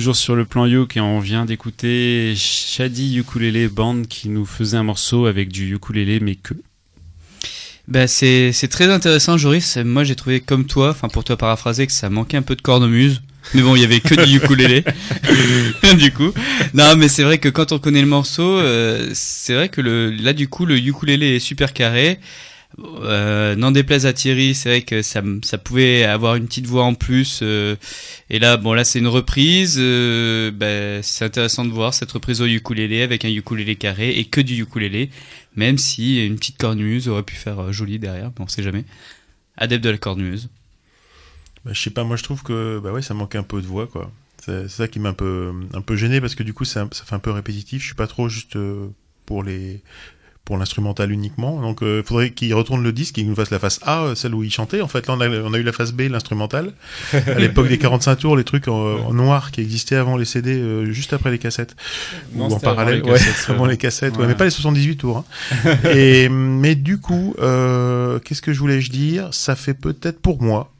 Toujours sur le plan Youk et on vient d'écouter Shadi Ukulele Band qui nous faisait un morceau avec du ukulélé mais que.
Bah, c'est très intéressant, Joris. Moi, j'ai trouvé comme toi, enfin pour toi paraphraser, que ça manquait un peu de cornemuse. Mais bon, il y avait que du ukulélé. du coup, non, mais c'est vrai que quand on connaît le morceau, euh, c'est vrai que le là du coup le ukulélé est super carré. Euh, N'en déplaise à Thierry, c'est vrai que ça, pouvait avoir une petite voix en plus. euh, et là, bon, là c'est une reprise. euh, bah, c'est intéressant de voir cette reprise au ukulélé avec un ukulélé carré et que du ukulélé, même si une petite cornemuse aurait pu faire euh, joli derrière, mais on sait jamais. Adepte de la cornemuse.
Bah, je sais pas, moi je trouve que bah ouais, ça manque un peu de voix quoi. C'est ça qui m'a un peu un peu gêné parce que du coup ça, fait un peu répétitif. Je suis pas trop juste pour les pour l'instrumental uniquement. Donc il faudrait qu'il retourne le disque et qu'il nous fasse la face A, euh, celle où il chantait. En fait, là on a, on a eu la face B, l'instrumental. à l'époque des 45 tours, les trucs en, en noir qui existaient avant les CD, euh, juste après les cassettes.
Non,
Ou en
c'était avant
parallèle,
les
ouais,
cassettes,
avant
euh,
les cassettes, ouais,
ouais.
mais pas les 78 tours. hein. et mais du coup, euh, qu'est-ce que je voulais je dire? Ça fait peut-être pour moi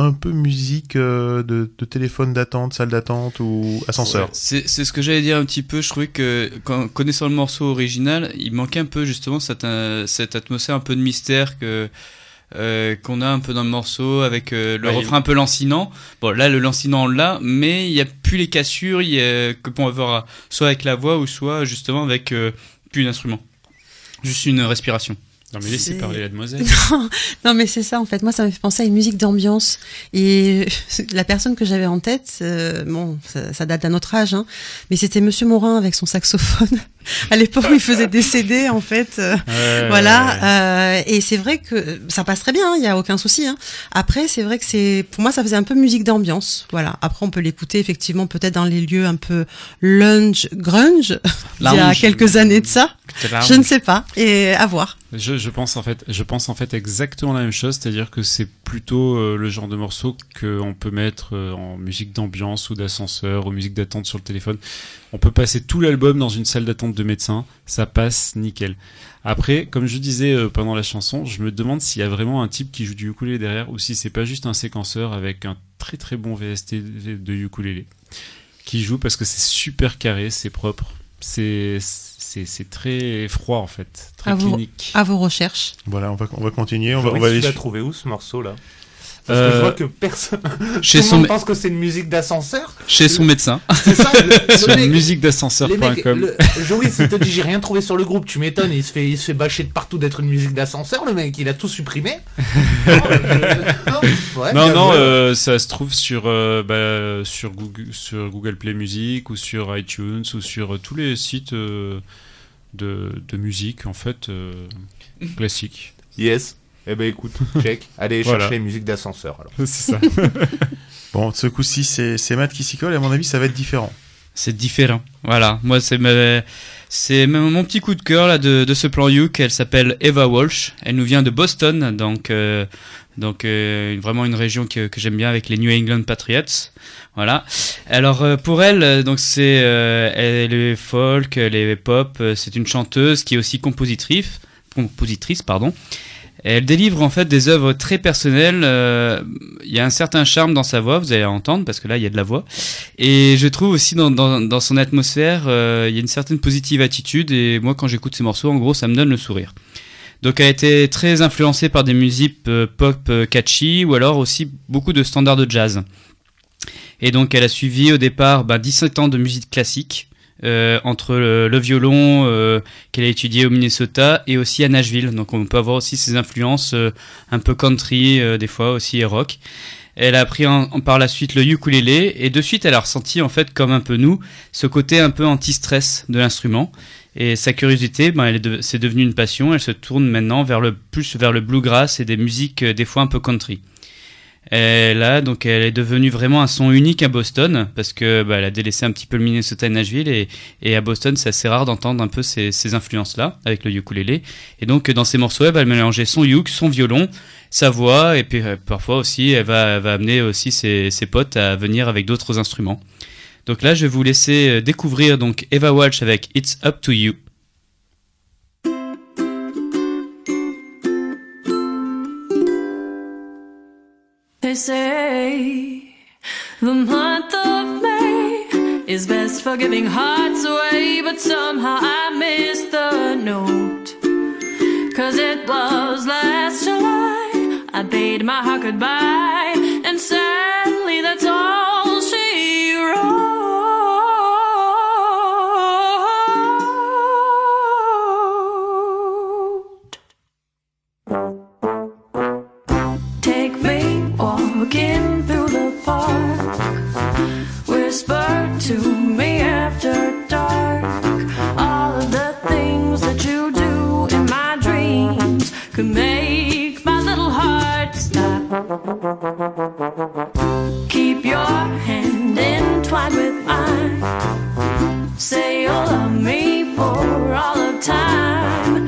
un peu musique euh, de, de téléphone d'attente, salle d'attente ou ascenseur.
C'est c'est ce que j'allais dire un petit peu. Je trouvais que, quand, connaissant le morceau original, il manquait un peu justement cette, euh, cette atmosphère un peu de mystère que euh, qu'on a un peu dans le morceau avec euh, le
Ouais,
refrain un peu lancinant. Bon, là, le lancinant on l'a, mais il y a plus les cassures, il y a, que peut avoir soit avec la voix ou soit justement avec euh, plus d'instrument. Juste une respiration.
Non mais laissez
C'est-
parler la demoiselle.
non, non, mais c'est ça en fait. Moi, ça me fait penser à une musique d'ambiance. Et la personne que j'avais en tête, euh, bon, ça, ça date d'un autre âge, hein, mais c'était Monsieur Morin avec son saxophone. à l'époque il faisait des CD, en fait. euh,
Ouais,
voilà. euh, et c'est vrai que ça passe très bien. Il y a aucun souci. Hein. Après, c'est vrai que c'est, pour moi, ça faisait un peu musique d'ambiance. Voilà. Après, on peut l'écouter effectivement peut-être dans les lieux un peu lunge, grunge, il y a quelques années de ça. Je ne sais pas. Et à voir.
Je, je pense en fait, je pense en fait exactement la même chose, c'est-à-dire que c'est plutôt euh, le genre de morceau qu'on peut mettre euh, en musique d'ambiance ou d'ascenseur ou musique d'attente sur le téléphone. On peut passer tout l'album dans une salle d'attente de médecin, ça passe nickel. Après, comme je disais euh, pendant la chanson, je me demande s'il y a vraiment un type qui joue du ukulélé derrière ou si c'est pas juste un séquenceur avec un très très bon VST de ukulélé qui joue parce que c'est super carré, c'est propre, c'est c'est c'est très froid en fait, très
À
clinique.
À vos recherches.
Voilà, on va, on va continuer. On va, on va
tu
aller
l'as
sur-
trouvé où ce morceau-là Parce que
Euh,
je vois que personne.
Chez
Tout le
son,
monde pense que c'est une musique d'ascenseur.
chez son médecin.
C'est ça, le,
sur musiquedascenseur.com.
le- Joris, il te dit j'ai rien trouvé sur le groupe, tu m'étonnes, il se fait, il se fait bâcher de partout d'être une musique d'ascenseur, le mec, il a tout supprimé. non, je- non, ouais,
Non,
bien
non,
joué.
euh, ça se trouve sur, euh, bah, sur, Google, sur Google Play Music ou sur iTunes ou sur euh, tous les sites euh, de, de musique, en fait, euh, classiques.
Yes. Eh ben écoute, check. Allez
Voilà.
chercher les musiques d'ascenseur alors.
C'est ça.
Bon, ce coup-ci, c'est c'est Matt qui s'y colle. Et à mon avis, ça va être différent.
C'est différent. Voilà. Moi, c'est ma- c'est mon mon petit coup de cœur là de, de ce plan Youk. Elle s'appelle Eva Walsh. Elle nous vient de Boston, donc euh, donc euh, vraiment une région que, que j'aime bien avec les New England Patriots. Voilà. Alors euh, pour elle, donc c'est euh, elle est folk, elle est pop. C'est une chanteuse qui est aussi compositrice, compositrice pardon. Elle délivre en fait des œuvres très personnelles. euh, Il y a un certain charme dans sa voix, vous allez entendre parce que là il y a de la voix. Et je trouve aussi dans, dans, dans son atmosphère, euh, il y a une certaine positive attitude. Et moi, quand j'écoute ces morceaux, en gros, ça me donne le sourire. Donc, elle a été très influencée par des musiques euh, pop euh, catchy ou alors aussi beaucoup de standards de jazz. Et donc, elle a suivi au départ bah, 17 ans de musique classique. Euh, entre le, le violon euh, qu'elle a étudié au Minnesota et aussi à Nashville. Donc on peut avoir aussi ses influences euh, un peu country, euh, des fois aussi et rock. Elle a appris en, par la suite le ukulélé et de suite elle a ressenti en fait comme un peu nous ce côté un peu anti-stress de l'instrument et sa curiosité ben elle est de- c'est devenu une passion elle se tourne maintenant vers le plus vers le bluegrass et des musiques euh, des fois un peu country et là donc elle est devenue vraiment un son unique à Boston parce que bah, elle a délaissé un petit peu le Minnesota et Nashville et, et à Boston c'est assez rare d'entendre un peu ces, ces influences là avec le ukulélé et donc dans ses morceaux elle va mélanger son uk son violon sa voix et puis euh, parfois aussi elle va, elle va amener aussi ses, ses potes à venir avec d'autres instruments. Donc là je vais vous laisser euh, découvrir donc Eva Walsh avec It's Up to You.
They say the month of May
is best for giving hearts away, but somehow I missed the note. Cause it was last July, I bade my heart goodbye, to me after dark. All of the things that you do in my dreams could make my little heart stop. Keep your hand entwined with mine. Say you'll love me for all of time.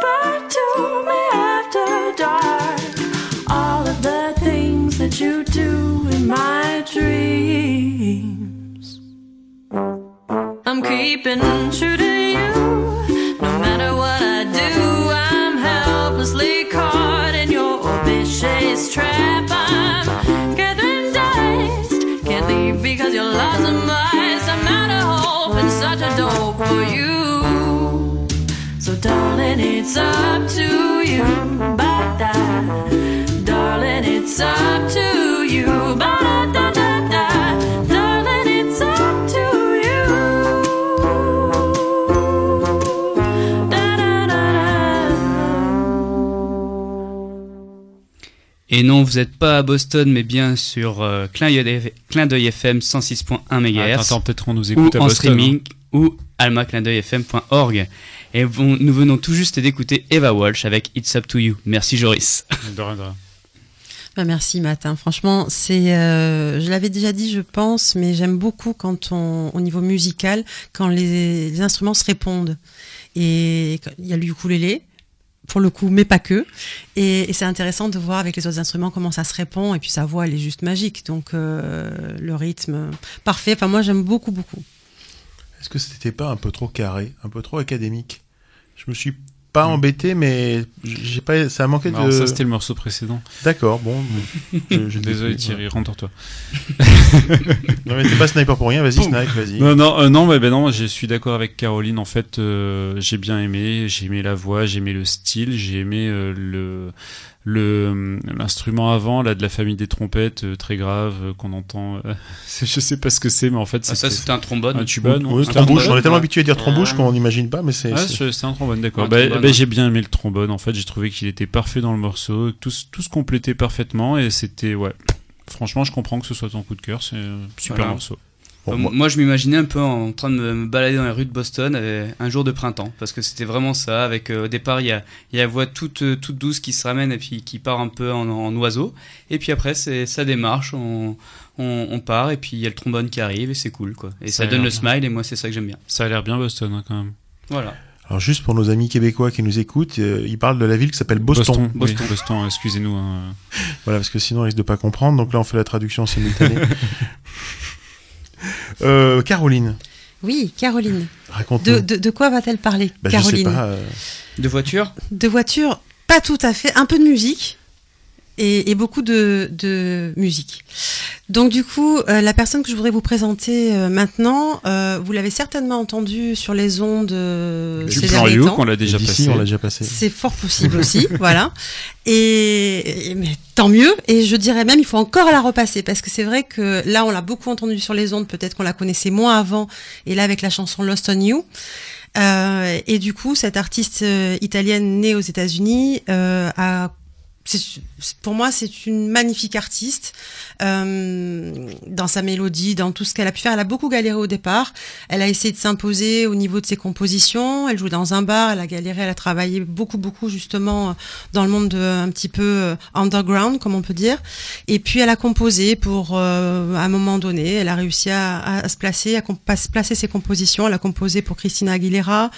Whisper to me after dark. All of the things that you do in my dreams. I'm keeping true to you. No matter what I do, I'm helplessly caught in your vicious trap. I'm gathering dust. Can't leave because lost in my eyes. I'm out of hope and such a dope for you. Darling, it's up to you. Ba-da. Darling, it's up to you. Ba-da-da-da-da. Darling, it's up to you.
Et non, vous n'êtes pas à Boston, mais bien sur euh, Clin d'œil Clin d'œil FM 106.1 MHz.
Attends, attends, peut-être on nous
ou
écoute à
en
Boston,
streaming ou almaclindeuilfm.org. Et bon, nous venons tout juste d'écouter Eva Walsh avec It's Up to You. Merci Joris.
De rien, de rien.
Bah, merci Matin. Franchement, c'est, euh, je l'avais déjà dit, je pense, mais j'aime beaucoup quand on, au niveau musical, quand les, les instruments se répondent. Et il y a le ukulélé, pour le coup, mais pas que. Et, et c'est intéressant de voir avec les autres instruments comment ça se répond. Et puis sa voix, elle est juste magique. Donc euh, le rythme, parfait. Enfin, moi, j'aime beaucoup, beaucoup.
Est-ce que c'était pas un peu trop carré, un peu trop académique? Je me suis pas embêté, mais j'ai pas, ça a manqué
Non,
de.
ça c'était le morceau précédent.
D'accord, bon. je- je-
Désolé Thierry, rentre-toi.
non mais t'es pas sniper pour rien, vas-y snipe, vas-y.
Non, non, euh, non, mais ben non, je suis d'accord avec Caroline. En fait, euh, j'ai bien aimé, j'ai aimé la voix, j'ai aimé le style, j'ai aimé euh, le le l'instrument avant là de la famille des trompettes euh, très grave euh, qu'on entend. euh, je sais pas ce que c'est, mais en fait
Ah, ça, c'était un trombone.
Un tuba, non
Oui,
Un
trombouche, on est tellement
ouais.
habitué à dire trombouche qu'on n'imagine pas, mais c'est.
Ah,
c'est-
un trombone, d'accord. Bah, bah, j'ai bien aimé le trombone. En fait, j'ai trouvé qu'il était parfait dans le morceau, tout, se- tout se complétait parfaitement et c'était ouais. Franchement, je comprends que ce soit ton coup de cœur. C'est un super
Voilà.
morceau.
Bon,
Euh,
moi-
moi, je m'imaginais un peu en train de me me balader dans les rues de Boston euh, un jour de printemps, parce que c'était vraiment ça. Avec euh, au départ, il y a, il y a la voix toute, toute douce qui se ramène et puis qui part un peu en, en oiseau. Et puis après, c'est ça démarche, on, on, on part et puis il y a le trombone qui arrive et c'est cool quoi. Et
Ça
donne le
bien.
smile et moi c'est ça que j'aime bien.
Ça a l'air bien Boston hein, quand même.
Voilà.
Alors juste pour nos amis québécois qui nous écoutent, euh, ils parlent de la ville qui s'appelle Boston.
Boston.
Boston, excusez-nous. hein.
Voilà, parce que sinon on risque de pas comprendre. Donc là, on fait la traduction simultanée. euh, Caroline,
Oui, Caroline.
raconte-nous.
De, de, de quoi va-t-elle parler,
Bah, je sais
Caroline
pas. euh,
De voiture?
De voiture, pas tout à fait, un peu de musique et, et beaucoup de, de musique. Donc du coup, euh, la personne que je voudrais vous présenter euh, maintenant, euh, vous l'avez certainement entendu sur les ondes euh,
Du
ces
plan
derniers
You
temps.
qu'on l'a déjà
d'ici,
passé.
on l'a déjà passé.
C'est fort possible aussi, voilà. Et, et- mais tant mieux. Et je dirais même, il faut encore la repasser parce que c'est vrai que là, on l'a beaucoup entendu sur les ondes. Peut-être qu'on la connaissait moins avant. Et là, avec la chanson Lost on You. Euh, et du coup, cette artiste euh, italienne née aux États-Unis euh, a pour moi, c'est une magnifique artiste euh, dans sa mélodie, dans tout ce qu'elle a pu faire. Elle a beaucoup galéré au départ. Elle a essayé de s'imposer au niveau de ses compositions. Elle joue dans un bar. Elle a galéré. Elle a travaillé beaucoup, beaucoup justement dans le monde de, un petit peu euh, underground, comme on peut dire. Et puis elle a composé pour euh, à un moment donné. Elle a réussi à, se placer, à, se placer ses compositions. Elle a composé pour Christina Aguilera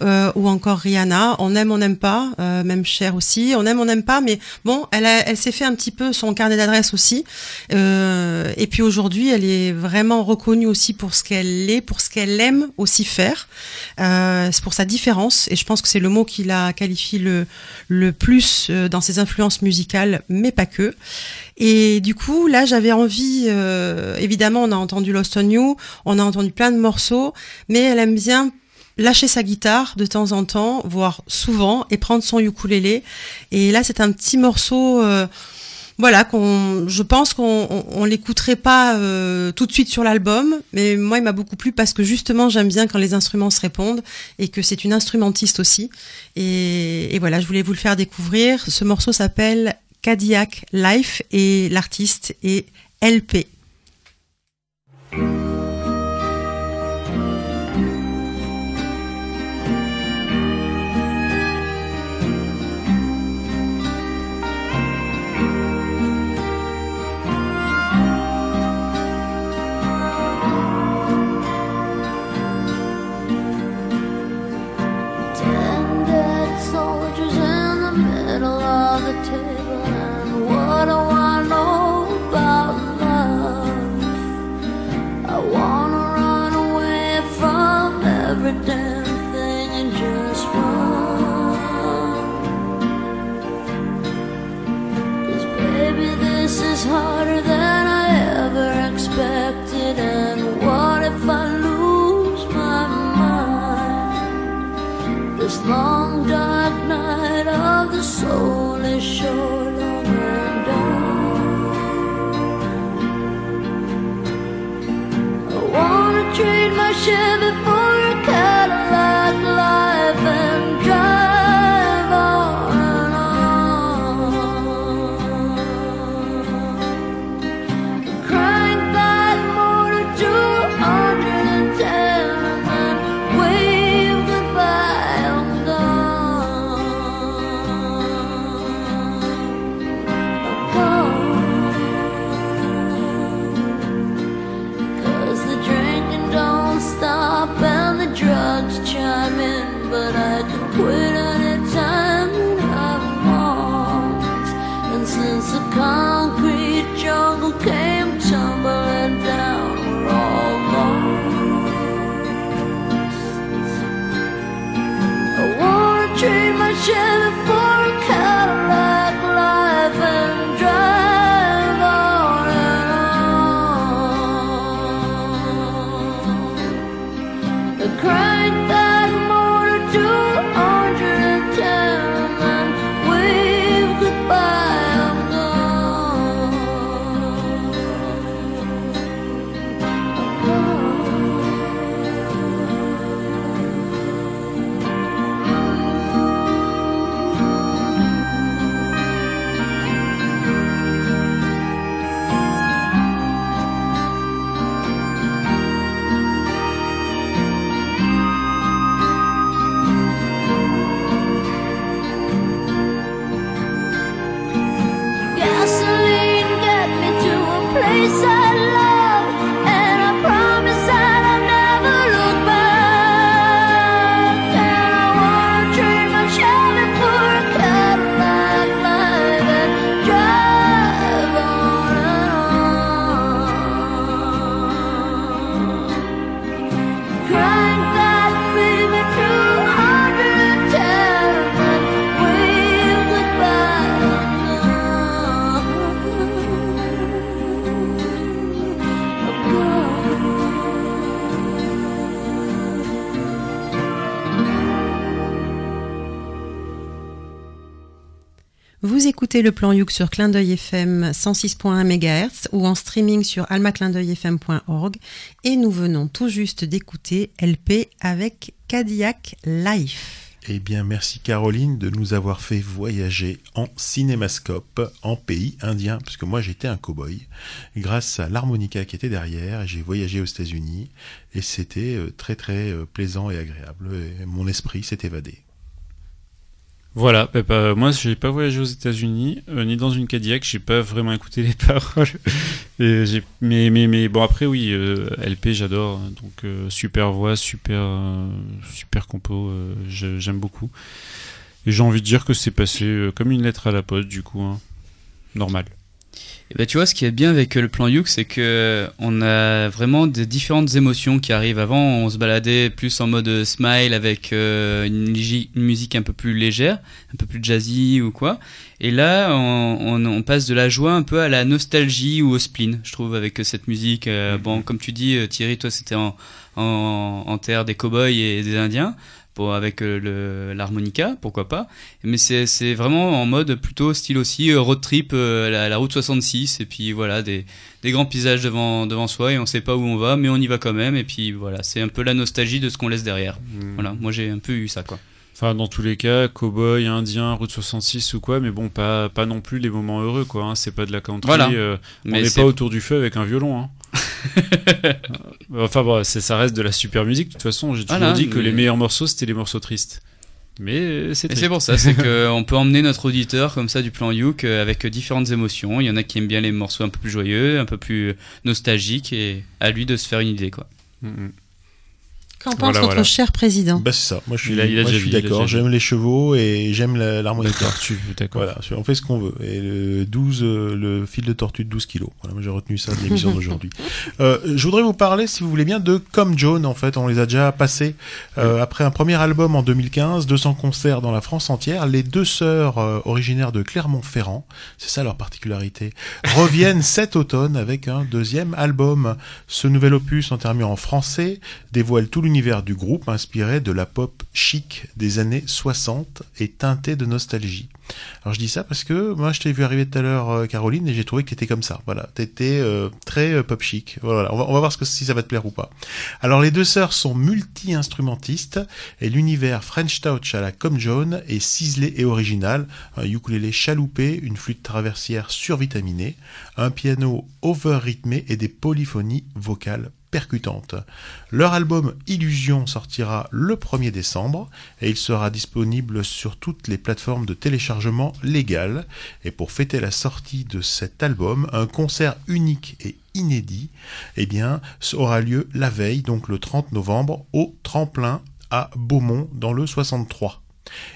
ou encore Rihanna. On aime, on n'aime pas. même Cher aussi. On aime, on n'aime pas. Mais bon, elle, elle s'est fait un petit peu son carnet d'adresses aussi. Euh, et puis aujourd'hui, elle est vraiment reconnue aussi pour ce qu'elle est, pour ce qu'elle aime aussi faire. Euh, c'est pour sa différence. Et je pense que c'est le mot qui la qualifie le, le plus euh, dans ses influences musicales, mais pas que. Et du coup, là, j'avais envie, euh, évidemment, on a entendu Lost on You, on a entendu plein de morceaux, mais elle aime bien lâcher sa guitare de temps en temps, voire souvent, et prendre son ukulélé. Et là, c'est un petit morceau, euh, voilà, qu'on, je pense qu'on on, l'écouterait pas euh, tout de suite sur l'album, mais moi, il m'a beaucoup plu parce que justement, j'aime bien quand les instruments se répondent et que c'est une instrumentiste aussi. Et, et voilà, je voulais vous le faire découvrir. Ce morceau s'appelle Cadillac Life et l'artiste est LP.
Is harder than I ever expected, and what if I lose my mind? This long dark night of the soul is sure. I wanna trade my Chevy
le plan Youk sur Clin d'œil FM 106.1 MHz ou en streaming sur almaclindeuilfm.org et nous venons tout juste d'écouter LP avec Cadillac Life.
Eh bien, merci Caroline de nous avoir fait voyager en cinémascope en pays indien, parce que moi j'étais un cow-boy, grâce à l'harmonica qui était derrière. J'ai voyagé aux États-Unis et c'était euh, très très euh, plaisant et agréable. Et mon esprit s'est évadé.
Voilà, bah, bah, moi j'ai pas voyagé aux États-Unis euh, ni dans une Cadillac, j'ai pas vraiment écouté les paroles. Mais, mais, bon après oui, euh, LP j'adore, donc euh, super voix, super super compo, j'aime beaucoup. Et j'ai envie de dire que c'est passé comme une lettre à la poste du coup, hein. normal.
Et ben tu vois, ce qui est bien avec euh, le plan Youk, c'est que on a vraiment des différentes émotions qui arrivent. Avant, on se baladait plus en mode euh, smile avec euh, une, musique un peu plus légère, un peu plus jazzy ou quoi. Et là, on, on- on passe de la joie un peu à la nostalgie ou au spleen, je trouve, avec cette musique. Euh, Bon, comme tu dis, Thierry, toi, c'était en, en, en terre des cow-boys et des Indiens. Avec euh, l'harmonica, pourquoi pas. Mais c'est vraiment en mode plutôt style aussi euh, road trip, euh, la, la route 66, et puis voilà, des, des grands paysages devant, devant soi, et on sait pas où on va, mais on y va quand même, et puis voilà, c'est un peu la nostalgie de ce qu'on laisse derrière. Voilà, moi j'ai un peu eu ça, quoi.
Enfin, dans tous les cas, cowboy, indien, route 66 ou quoi, mais bon, pas, pas non plus les moments heureux, quoi. hein. C'est pas de la country.
Voilà.
euh, on n'est pas autour du feu avec un violon. Hein. enfin, bon, c'est- ça reste de la super musique. De toute façon, j'ai toujours dit que
mais-
les meilleurs morceaux, c'était les morceaux tristes. Mais c'est
Et
triste.
c'est pour ça, c'est qu'on peut emmener notre auditeur comme ça du plan Youk euh, avec différentes émotions. Il y en a qui aiment bien les morceaux un peu plus joyeux, un peu plus nostalgiques, et à lui de se faire une idée, quoi.
Qu'en pense notre cher président
Bah, c'est ça. Moi, je suis,
Il a- il a
moi, je
déjà
suis
vu, il a
d'accord. J'aime les chevaux et j'aime l'harmonica.
D'accord.
Voilà, on fait ce qu'on veut. Et le 12, euh, le fil de tortue de 12 kilos. Voilà, moi, j'ai retenu ça de l'émission d'aujourd'hui. Euh, je voudrais vous parler, si vous voulez bien, de Comme Joan. En fait, on les a déjà passés euh, après un premier album en 2015, 200 concerts dans la France entière. Les deux sœurs euh, originaires de Clermont-Ferrand, c'est ça leur particularité, reviennent cet automne avec un deuxième album. Ce nouvel opus, enterré en français, dévoile tout l'univers du groupe, inspiré de la pop chic des années 60 et teinté de nostalgie. Alors je dis ça parce que moi je t'ai vu arriver tout à l'heure euh, Caroline et j'ai trouvé que t'étais comme ça. Voilà, t'étais euh, très euh, pop chic. Voilà, on va, voir ce que, si ça va te plaire ou pas. Alors les deux sœurs sont multi-instrumentistes et l'univers French Touch à la Comme Joan est ciselé et original. Un ukulélé chaloupé, une flûte traversière survitaminée, un piano over-rythmé et des polyphonies vocales percutantes. Leur album Illusion sortira le 1er décembre et il sera disponible sur toutes les plateformes de téléchargement légales. Et pour fêter la sortie de cet album, un concert unique et inédit eh bien, aura lieu la veille, donc le 30 novembre, au Tremplin à Beaumont dans le 63.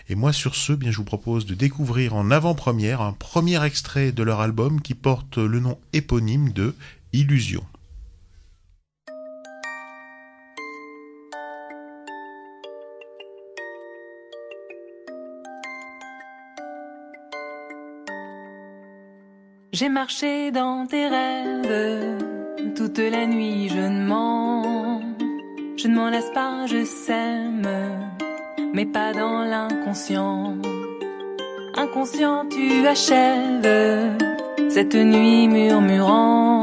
Et moi sur ce, bien je vous propose de découvrir en avant-première un premier extrait de leur album qui porte le nom éponyme de Illusion.
J'ai marché dans tes rêves toute la nuit, je ne mens. Je ne m'en lasse pas, je sème, mais pas dans l'inconscient. Inconscient, tu achèves cette nuit murmurant.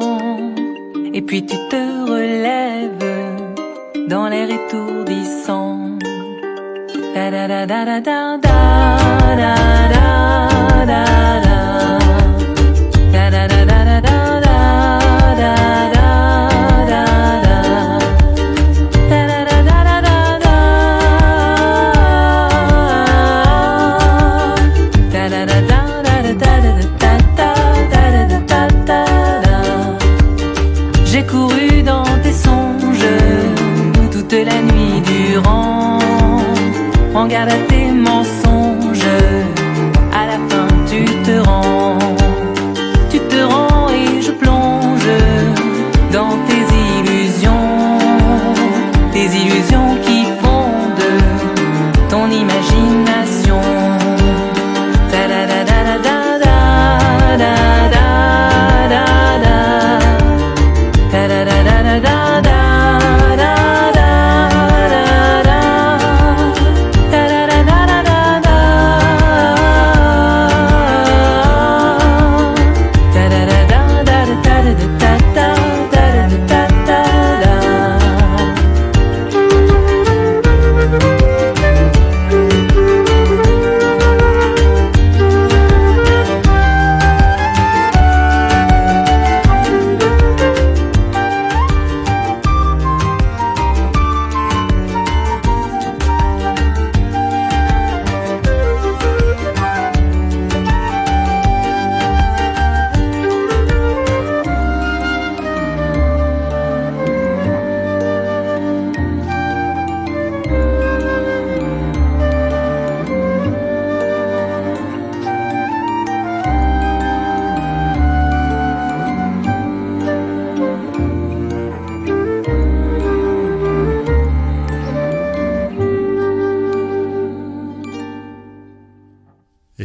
Et puis tu te relèves dans l'air étourdissant. J'ai couru dans tes songes toute la nuit durant.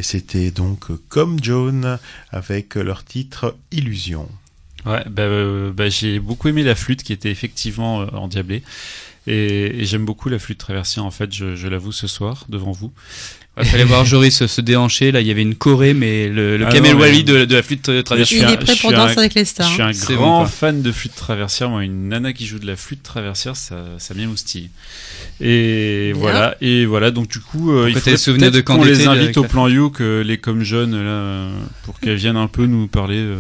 C'était donc comme Joan avec leur titre Illusion.
Ouais, bah, euh, bah, j'ai beaucoup aimé la flûte qui était effectivement euh, endiablée. Et, et j'aime beaucoup la flûte traversière, en fait, je, je l'avoue ce soir, devant vous.
Il fallait voir Joris se déhancher. Là, il y avait une choré, mais le, le
Ah
Kamel
non, mais-
Wally de, de la flûte euh, traversière.
suis
Il est prêt
je
pour
suis un-
Danse avec les stars.
Je suis un grand
bon,
fan de flûte traversière. Moi, une nana qui joue de la flûte traversière, ça, ça m'émoustille. Et
Bien.
voilà. Et voilà. Donc du coup, euh, il
souvenirs
peut-être qu'on les invite au
la
plan You, que les comme jeunes là, euh, pour qu'elles viennent un peu nous parler euh,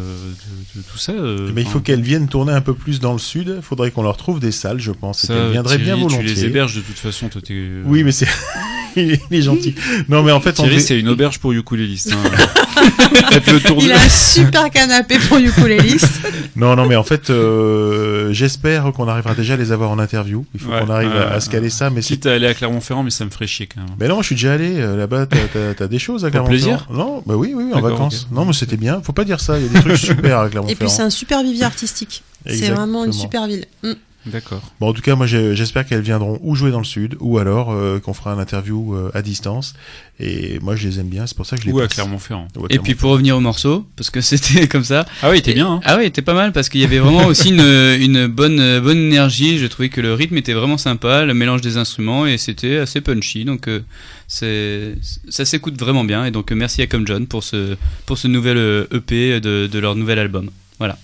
de, de tout ça. euh,
Mais il faut qu'elles viennent tourner un peu plus dans le sud. Il faudrait qu'on leur trouve des salles, je pense. Et
ça,
qu'elles viendraient bien volontiers.
Tu les héberges de toute façon. Toi,
Oui, mais c'est. il est il est gentil. Non, mais en fait,
Thierry, c'est une auberge pour ukulélistes. Hein. Faites le tour de.
Il a un super canapé pour ukuléliste.
Non, non, mais en fait, euh, j'espère qu'on arrivera déjà à les avoir en interview. Il faut
Ouais,
qu'on arrive à, se caler ça, mais.
Quitte à aller à Clermont-Ferrand, mais ça me ferait chier quand même.
Mais non, je suis déjà allé euh, là-bas. T'as, t'as- t'as des choses à
Pour
Clermont-Ferrand
plaisir
Non, bah oui, oui, en vacances. Non, mais c'était bien. Faut pas dire ça. Il y a des trucs super à Clermont-Ferrand.
Et puis c'est un super vivier artistique. C'est vraiment une super ville. Mm.
D'accord.
Bon, en tout cas, moi, j'espère qu'elles viendront ou jouer dans le sud, ou alors euh, qu'on fera un interview euh, à distance. Et moi, je les aime bien. C'est pour ça que je les
Ou à
passe.
Clermont-Ferrand.
Ou à
Et puis pour revenir au morceau, parce que c'était comme ça.
Ah oui, il était bien. Hein.
Ah oui, il était pas mal parce qu'il y avait vraiment aussi une, une bonne, bonne énergie. Je trouvais que le rythme était vraiment sympa, le mélange des instruments et c'était assez punchy. Donc euh, c'est, ça s'écoute vraiment bien. Et donc merci à Comme John pour ce, pour ce nouvel EP de, de leur nouvel album. Voilà.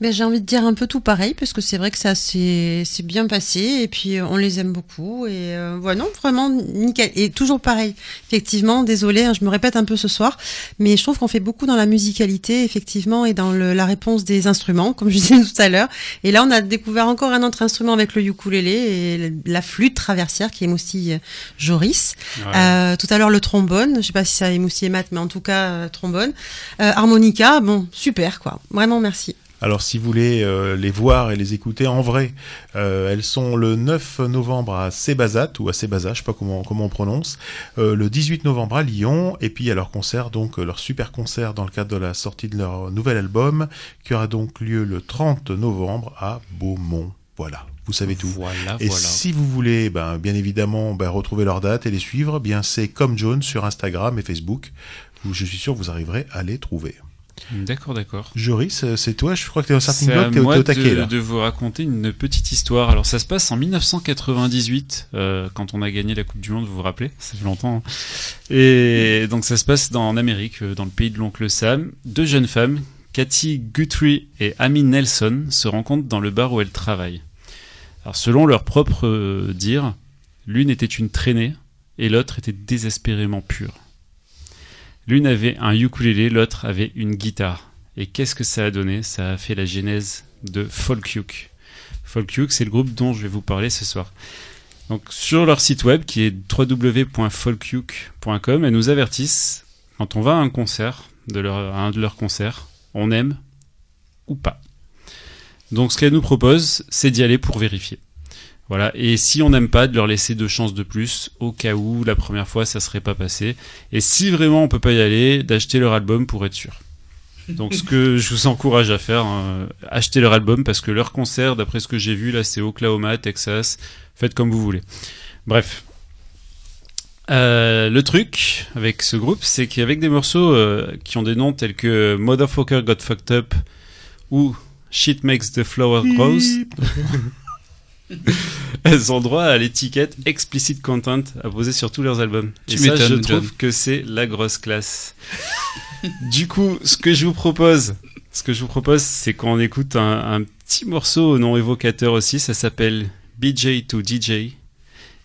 Ben, j'ai envie de dire un peu tout pareil parce que c'est vrai que ça s'est c'est bien passé et puis euh, on les aime beaucoup et euh, voilà non vraiment nickel. Et toujours pareil. Effectivement désolé hein, je me répète un peu ce soir mais je trouve qu'on fait beaucoup dans la musicalité effectivement et dans le- la réponse des instruments comme je disais tout à l'heure. Et là on a découvert encore un autre instrument avec le ukulélé et la flûte traversière qui émoustille euh, Joris.
Ouais.
Euh, tout à l'heure le trombone. Je sais pas si ça a émoustillé Matt mais en tout cas euh, trombone. Euh, harmonica bon super quoi. Vraiment merci
Alors, si vous voulez euh, les voir et les écouter en vrai, euh, elles sont le 9 novembre à Sebazat, ou à Sebaza, je sais pas comment, comment on prononce, euh, le 18 novembre à Lyon, et puis à leur concert, donc leur super concert dans le cadre de la sortie de leur nouvel album, qui aura donc lieu le 30 novembre à Beaumont. Voilà, vous savez tout.
Voilà,
Et
voilà.
si vous voulez, ben, bien évidemment, ben, retrouver leurs dates et les suivre, bien c'est comme Jones sur Instagram et Facebook, où je suis sûr que vous arriverez à les trouver.
D'accord, d'accord.
Joris, c'est toi, je crois que t'es au starting
C'est à
block,
moi
t'es au taquet
de,
là.
de vous raconter une petite histoire. Alors ça se passe en 1998, euh, quand on a gagné la Coupe du Monde, vous vous rappelez? Ça fait longtemps. hein. Et donc ça se passe dans, en Amérique, euh, dans le pays de l'oncle Sam. Deux jeunes femmes, Cathy Guthrie et Amy Nelson, se rencontrent dans le bar où elles travaillent. Alors selon leur propre euh, dire, l'une était une traînée et l'autre était désespérément pure. L'une avait un ukulélé, l'autre avait une guitare. Et qu'est-ce que ça a donné? Ça a fait la genèse de Folkuk. Folkuk, c'est le groupe dont je vais vous parler ce soir. Donc sur leur site web qui est www.folkuk.com, elles nous avertissent quand on va à un concert, à un de leurs concerts, on aime ou pas. Donc ce qu'elles nous proposent, c'est d'y aller pour vérifier. Voilà, et si on n'aime pas, de leur laisser deux chances de plus, au cas où la première fois ça serait pas passé. Et si vraiment on peut pas y aller, d'acheter leur album pour être sûr. Donc ce que je vous encourage à faire, hein, achetez leur album parce que leur concert, d'après ce que j'ai vu là, c'est Oklahoma, Texas. Faites comme vous voulez. Bref. Euh, le truc avec ce groupe, c'est qu'avec des morceaux euh, qui ont des noms tels que Motherfucker Got Fucked Up ou Shit Makes the Flower Grows, elles ont droit à l'étiquette explicit content à poser sur tous leurs albums.
Tu
Et ça, je trouve
John.
que c'est la grosse classe. du coup, ce que je vous propose, ce que je vous propose, c'est qu'on écoute un, un petit morceau au nom évocateur aussi. Ça s'appelle BJ to DJ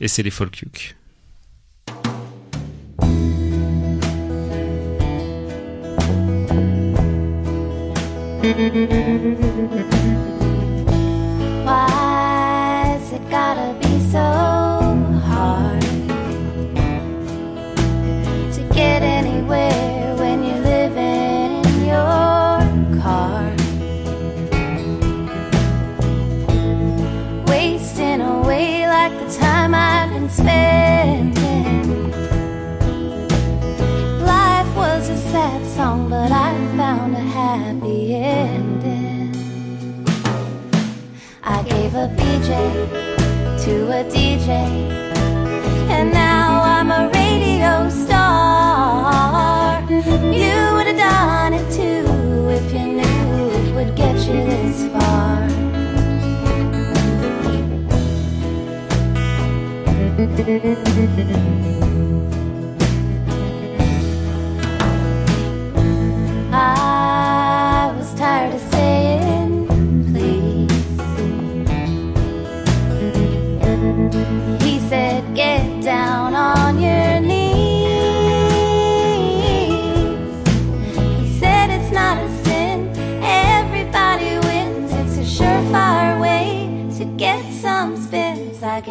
et c'est les Folkuk.
Why's gotta be so hard to get anywhere when you're living in your car? Wasting away like the time I've been spending. Life was a sad song, but I found a happy ending. I gave a BJ DJ. And now I'm a radio star.
You would have done it too if you knew it would get you this far.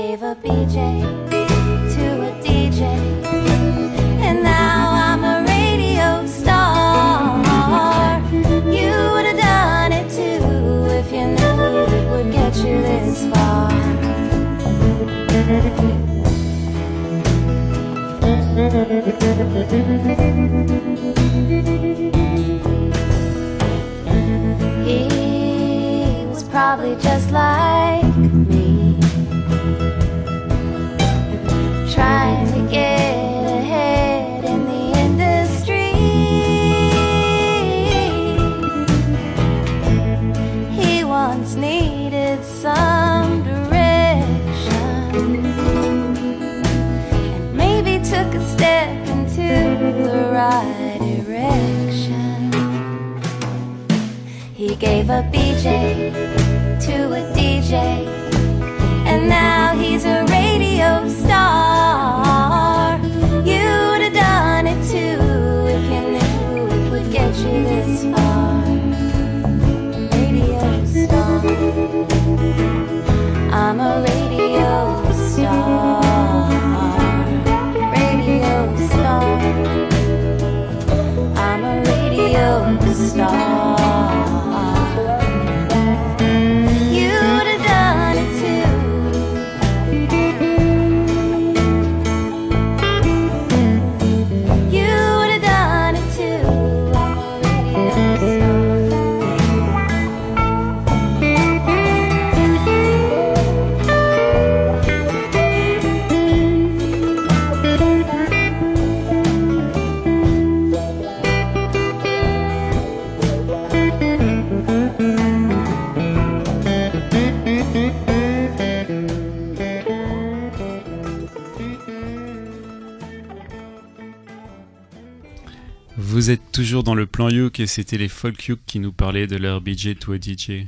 Gave a BJ a
le plan Youk et c'était les Folk Youk qui nous parlaient de leur BJ to a DJ.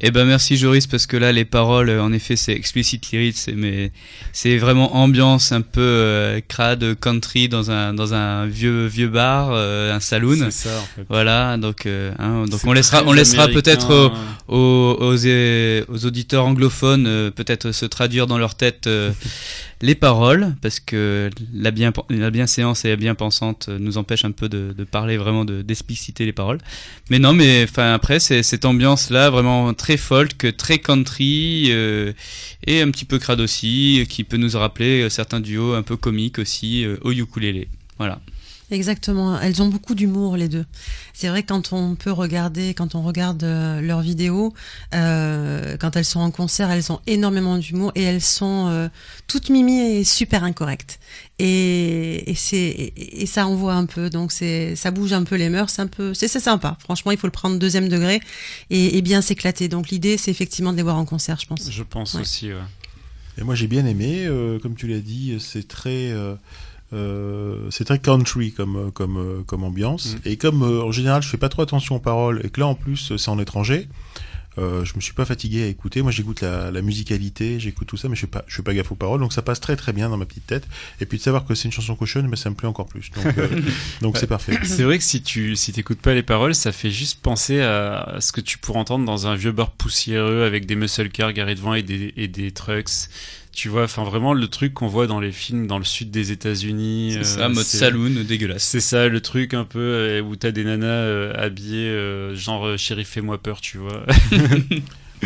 Eh ben merci Joris parce que là les paroles euh, en effet c'est explicit lyrics mais c'est vraiment ambiance un peu euh, crade country dans un dans un vieux vieux bar euh, un saloon
ça, en fait.
voilà donc euh, hein, donc on laissera on laissera peut-être aux, aux, aux, aux auditeurs anglophones peut-être se traduire dans leur tête les paroles parce que la bien la bienséance et la bien pensante nous empêche un peu de, de parler vraiment de d'expliciter les paroles. Mais non mais enfin après c'est cette ambiance là vraiment très folk très country euh, et un petit peu crade aussi qui peut nous rappeler euh, certains duos un peu comiques aussi euh, au ukulélé. Voilà
Exactement. Elles ont beaucoup d'humour les deux. C'est vrai que quand on peut regarder, quand on regarde euh, leurs vidéos, euh, quand elles sont en concert, elles ont énormément d'humour et elles sont euh, toutes mimi et super incorrectes. Et, et c'est et, et ça envoie un peu. Donc c'est ça bouge un peu les mœurs. C'est un peu c'est sympa. Franchement, il faut le prendre deuxième degré et, et bien s'éclater. Donc l'idée, c'est effectivement de les voir en concert, je pense.
Je pense
Ouais.
aussi, ouais.
Et moi j'ai bien aimé, euh, comme tu l'as dit, c'est très, euh, c'est très country comme euh, comme euh, comme ambiance.
Mm.
Et comme euh, en général je fais pas trop attention aux paroles et que là en plus c'est en étranger, euh, je me suis pas fatigué à écouter. Moi j'écoute la, la musicalité, j'écoute tout ça, mais je fais pas je fais pas gaffe aux paroles, donc ça passe très très bien dans ma petite tête. Et puis de savoir que c'est une chanson cochonne, mais ça me plaît encore plus. Donc euh, donc c'est parfait.
C'est vrai que si tu si t'écoutes pas les paroles, ça fait juste penser à, à ce que tu pourrais entendre dans un vieux bar poussiéreux avec des muscle cars garés devant et des, et des trucks. Tu vois, enfin vraiment le truc qu'on voit dans les films dans le sud des États-Unis.
C'est
euh,
ça, mode
c'est-
saloon dégueulasse.
C'est ça, le truc un peu euh, où t'as des nanas euh, habillées euh, genre euh, chérie fais-moi peur, tu vois.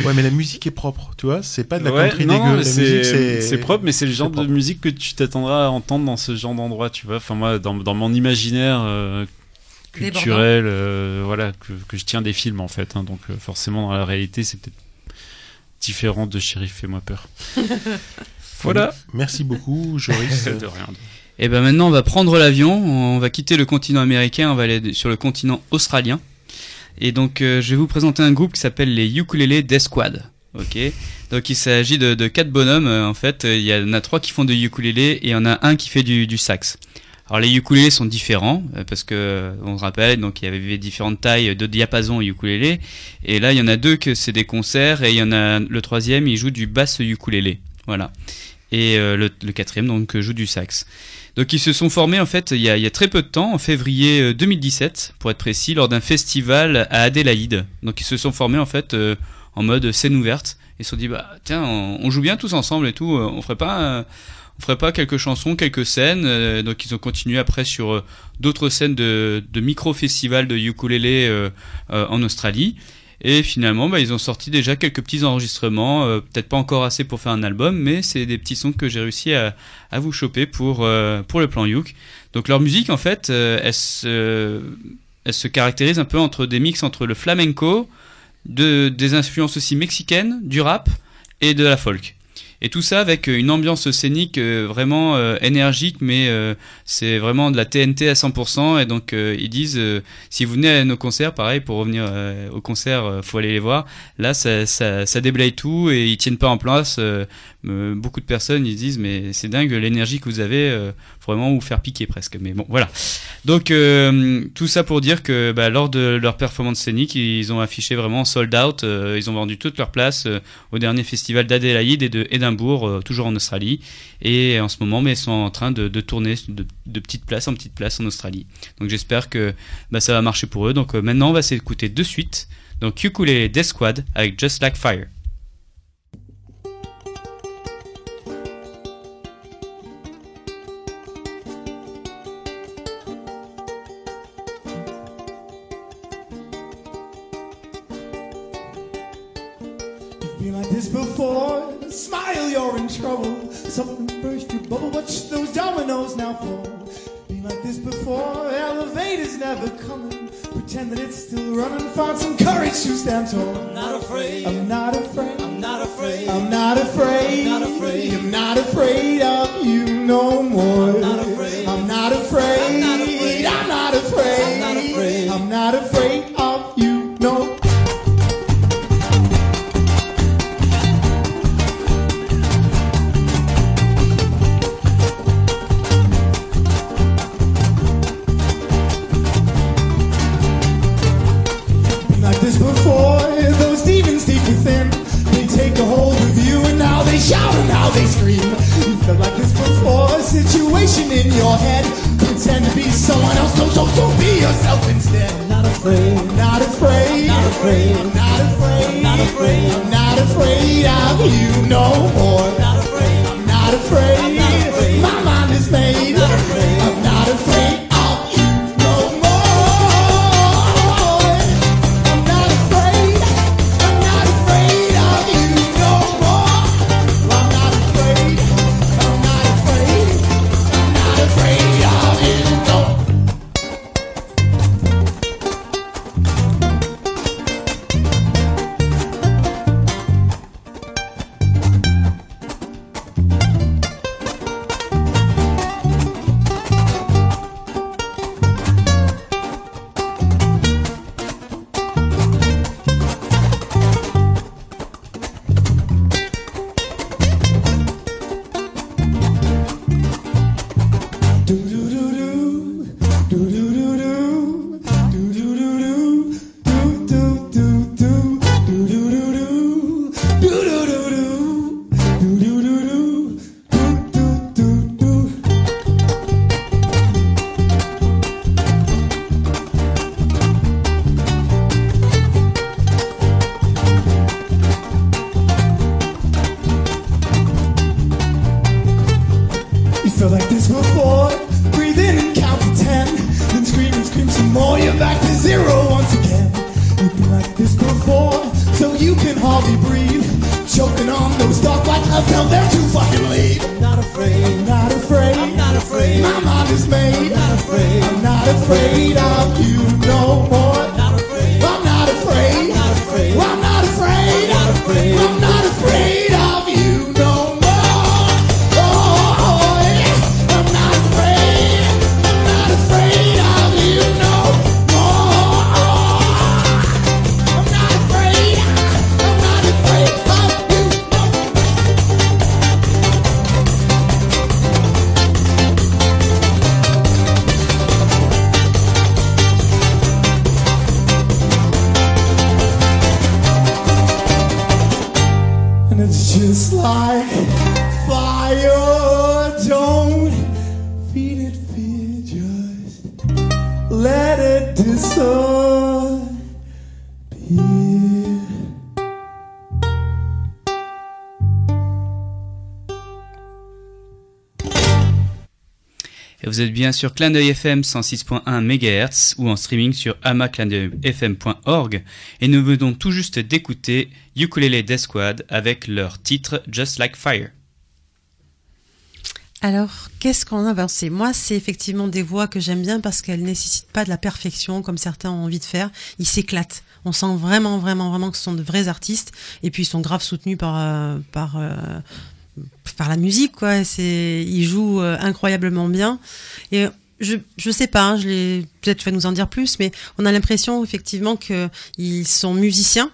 Ouais, mais la musique est propre, tu vois. C'est pas de la
Ouais,
country
non,
dégueu.
c'est propre, mais c'est le genre de musique que tu t'attendras à entendre dans ce genre d'endroit, tu vois. Enfin moi, dans, dans mon imaginaire euh, culturel, euh, voilà, que, que je tiens des films en fait. hein. donc euh, forcément dans la réalité, c'est peut-être différent de Shérif fais-moi peur. voilà.
Merci beaucoup, Joris.
de rien.
Et ben maintenant on va prendre l'avion, on va quitter le continent américain, on va aller sur le continent australien. Et donc euh, je vais vous présenter un groupe qui s'appelle les Ukulele Death Squad.
Ok. Donc il s'agit de, de quatre bonhommes. euh, En fait, il y en a trois qui font du ukulélé et il y en a un qui fait du, du sax. Alors les ukulélés sont différents euh, parce que euh, on se rappelle donc il y avait différentes tailles de diapason ukulélé et là il y en a deux que c'est des concerts et il y en a le troisième il joue du basse ukulélé voilà et euh, le, le quatrième donc euh, joue du sax. Donc ils se sont formés en fait il y a, il y a très peu de temps en février euh, 2017 pour être précis lors d'un festival à Adélaïde. Donc ils se sont formés en fait euh, en mode scène ouverte. Ils se sont dit bah tiens on, joue bien tous ensemble et tout, euh, on ferait pas euh, on ferait pas quelques chansons, quelques scènes. euh, donc ils ont continué après sur euh, d'autres scènes de, micro-festivals de ukulélé euh, en Australie. Et finalement, bah, ils ont sorti déjà quelques petits enregistrements, peut-être pas encore assez pour faire un album, mais c'est des petits sons que j'ai réussi à, vous choper pour, pour le plan Youk. Donc leur musique, en fait, elle, se, caractérise un peu entre des mix entre le flamenco, de, des influences aussi mexicaines, du rap et de la folk. Et tout ça avec euh, une ambiance scénique euh, vraiment euh, énergique, mais c'est vraiment de la TNT à 100%. Et donc ils disent, si vous venez à nos concerts, pareil, pour revenir au concert, faut aller les voir. Là, ça, ça, ça déblaye tout et ils tiennent pas en place. Euh, beaucoup de personnes ils disent, mais c'est dingue l'énergie que vous avez, euh, vraiment vous faire piquer presque. Mais bon, voilà. Donc euh, tout ça pour dire que bah, lors de leur performance scénique, ils ont affiché vraiment sold out. euh, ils ont vendu toutes leurs places au dernier festival d'Adélaïde et de Édimbourg, toujours en Australie. Et en ce moment, mais ils sont en train de, tourner de, de petite place en petite place en Australie. Donc j'espère que bah, ça va marcher pour eux. Donc maintenant, on va s'écouter de suite. Donc Ukulele Death Squad avec Just Like Fire.
Vous êtes bien sur Clin d'œil FM 106.1 MHz ou en streaming sur amaclindeuilfm.org et nous venons tout juste d'écouter Ukulele Death Squad avec leur titre Just Like Fire.
Alors, qu'est-ce qu'on a avancé? Moi, c'est effectivement des voix que j'aime bien parce qu'elles nécessitent pas de la perfection comme certains ont envie de faire. Ils s'éclatent. On sent vraiment, vraiment, vraiment que ce sont de vrais artistes. Et puis, ils sont grave soutenus par, euh, euh, par la musique, quoi. C'est, ils jouent euh, incroyablement bien. Et je, je sais pas, hein, je peut-être tu vas nous en dire plus, mais on a l'impression effectivement que ils sont musiciens.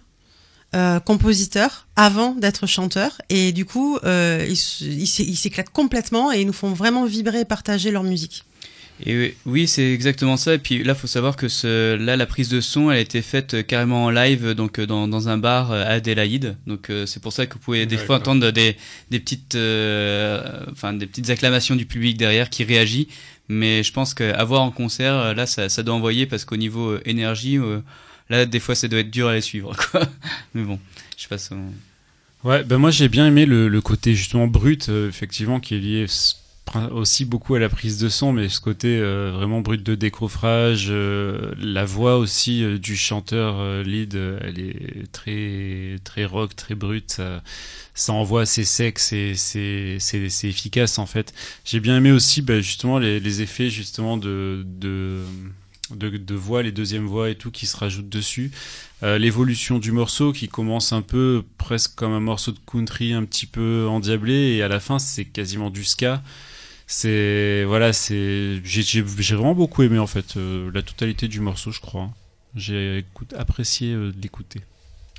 euh, compositeurs avant d'être chanteurs et du coup euh, ils s'éclatent complètement et ils nous font vraiment vibrer et partager leur musique.
Et oui, c'est exactement ça. Et puis là, faut savoir que ce, là, la prise de son, elle a été faite euh, carrément en live, donc euh, dans, dans un bar euh, à Adélaïde. Donc euh, c'est pour ça que vous pouvez des fois entendre des, des petites, euh, enfin des petites acclamations du public derrière qui réagit. Mais je pense qu'à voir en concert, euh, là, ça, ça doit envoyer parce qu'au niveau euh, énergie, euh, là, des fois, ça doit être dur à les suivre, quoi. Mais bon, je sais pas. ça-
Ouais, ben moi j'ai bien aimé le, le côté justement brut, euh, effectivement, qui est lié aussi beaucoup à la prise de son, mais ce côté euh, vraiment brut de décoffrage, euh, la voix aussi euh, du chanteur lead, elle est très très rock, très brute, ça, ça envoie assez sec, c'est c'est c'est c'est efficace en fait. J'ai bien aimé aussi ben, justement les, effets justement de de de, voix, les deuxièmes voix et tout qui se rajoutent dessus. L'évolution du morceau qui commence un peu presque comme un morceau de country un petit peu endiablé et à la fin c'est quasiment du ska. C'est voilà, c'est j'ai j'ai- j'ai vraiment beaucoup aimé en fait euh, la totalité du morceau, je crois. J'ai écoute- apprécié euh, de l'écouter.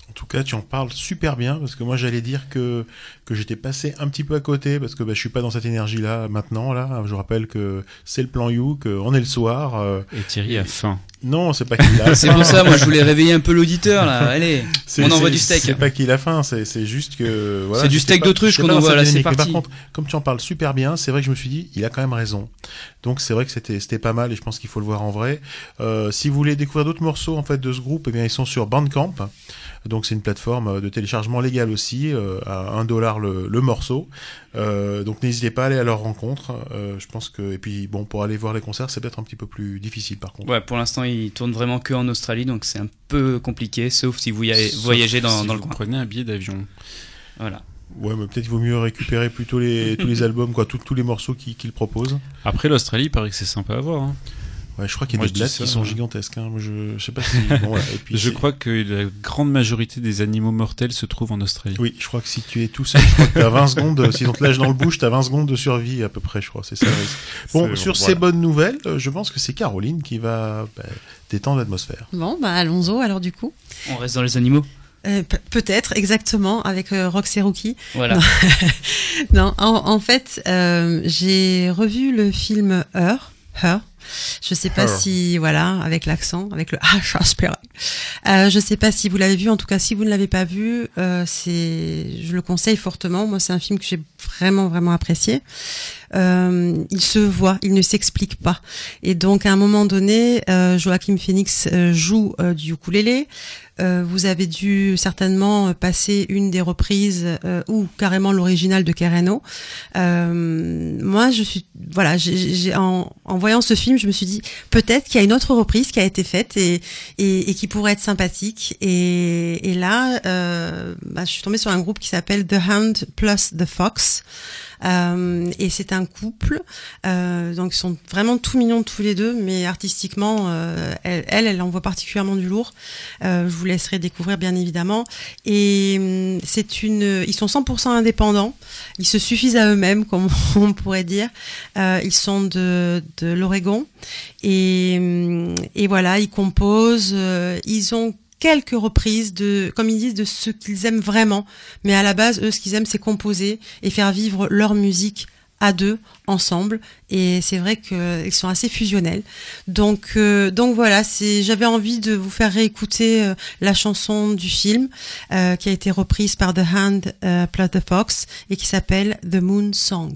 En tout cas, tu en parles super bien parce que moi j'allais dire que que j'étais passé un petit peu à côté parce que bah, je suis pas dans cette énergie là maintenant là. Je rappelle que c'est le plan You, qu'on est le soir. euh,
Et Thierry a faim.
Non, c'est pas qu'il a
C'est
faim.
pour ça, moi, je voulais réveiller un peu l'auditeur, là. Allez,
C'est-
on envoie
c'est-
du steak.
C'est pas qu'il a faim, c'est c'est juste que. voilà,
C'est du steak d'autruche qu'on envoie, là, c'est parti.
Par contre, comme tu en parles super bien, c'est vrai que je me suis dit, il a quand même raison. Donc c'est vrai que c'était c'était pas mal et je pense qu'il faut le voir en vrai. Euh, si vous voulez découvrir d'autres morceaux en fait de ce groupe, eh bien ils sont sur Bandcamp. Donc c'est une plateforme de téléchargement légal aussi, euh, à 1 dollar le, le morceau. Euh, donc n'hésitez pas à aller à leur rencontre. Je pense que et puis bon pour aller voir les concerts, c'est peut-être un petit peu plus difficile par contre.
Ouais, pour l'instant, il tourne vraiment que en Australie, donc c'est un peu compliqué, sauf si vous y
Sauf
voyagez dans,
si
dans le
vous
coin.
prenez un billet d'avion.
Voilà.
Ouais, mais peut-être il vaut mieux récupérer plutôt les tous les albums quoi, tous tous les morceaux qu'ils qu'ils proposent.
Après l'Australie, il paraît que c'est sympa à voir. hein.
Ouais, je crois qu'il y a
Moi,
des blattes
ça,
qui sont
ouais.
gigantesques. Hein. Moi, Je, je sais pas si. Bon, voilà. Et puis,
je
c'est-
crois que la grande majorité des animaux mortels se trouvent en Australie.
Oui, je crois que si tu es tout seul, je crois que t'as 20 secondes. Si on te lâche dans le bouche, t'as 20 secondes de survie à peu près, je crois. C'est ça. le risque. Bon, sur
voilà.
ces bonnes nouvelles, euh, je pense que c'est Caroline qui va bah, détendre l'atmosphère.
Bon, bah allons-y alors du coup.
On reste dans les animaux?
Euh, pe- Peut-être, exactement, avec euh, Roxy Rookie.
Voilà.
Non, Non, en, en fait, euh, j'ai revu le film Her. Her. Je sais pas
Her.
si, voilà, avec l'accent, avec le H aspiré. Euh, je sais pas si vous l'avez vu. En tout cas, si vous ne l'avez pas vu, euh, c'est, je le conseille fortement. Moi, c'est un film que j'ai vraiment, vraiment apprécié. Euh, il se voit, il ne s'explique pas. Et donc, à un moment donné, euh, Joachim Phoenix euh, joue euh, du ukulélé. Euh, vous avez dû certainement passer une des reprises euh, ou carrément l'original de Kereno. Euh, moi, je suis voilà, j'ai, j'ai- en, en voyant ce film, je me suis dit peut-être qu'il y a une autre reprise qui a été faite et, et, et qui pourrait être sympathique. Et, et là, euh, bah, je suis tombée sur un groupe qui s'appelle The Hound plus The Fox. Euh, et c'est un couple, euh, donc ils sont vraiment tout mignons tous les deux, mais artistiquement, euh, elle, elle, elle envoie particulièrement du lourd. Euh, je vous laisserai découvrir bien évidemment. Et hum, c'est une, ils sont 100% indépendants, ils se suffisent à eux-mêmes, comme on pourrait dire. Ils sont de, de l'Oregon et, hum, et voilà, ils composent, ils ont quelques reprises de, comme ils disent, de ce qu'ils aiment vraiment. Mais à la base, eux, ce qu'ils aiment, c'est composer et faire vivre leur musique
à deux ensemble et c'est vrai qu'ils sont assez fusionnels. Donc euh, donc voilà, j'avais envie de vous faire réécouter euh, la chanson du film euh, qui a été reprise par The Hand euh, plus The Fox et qui s'appelle The Moon Song.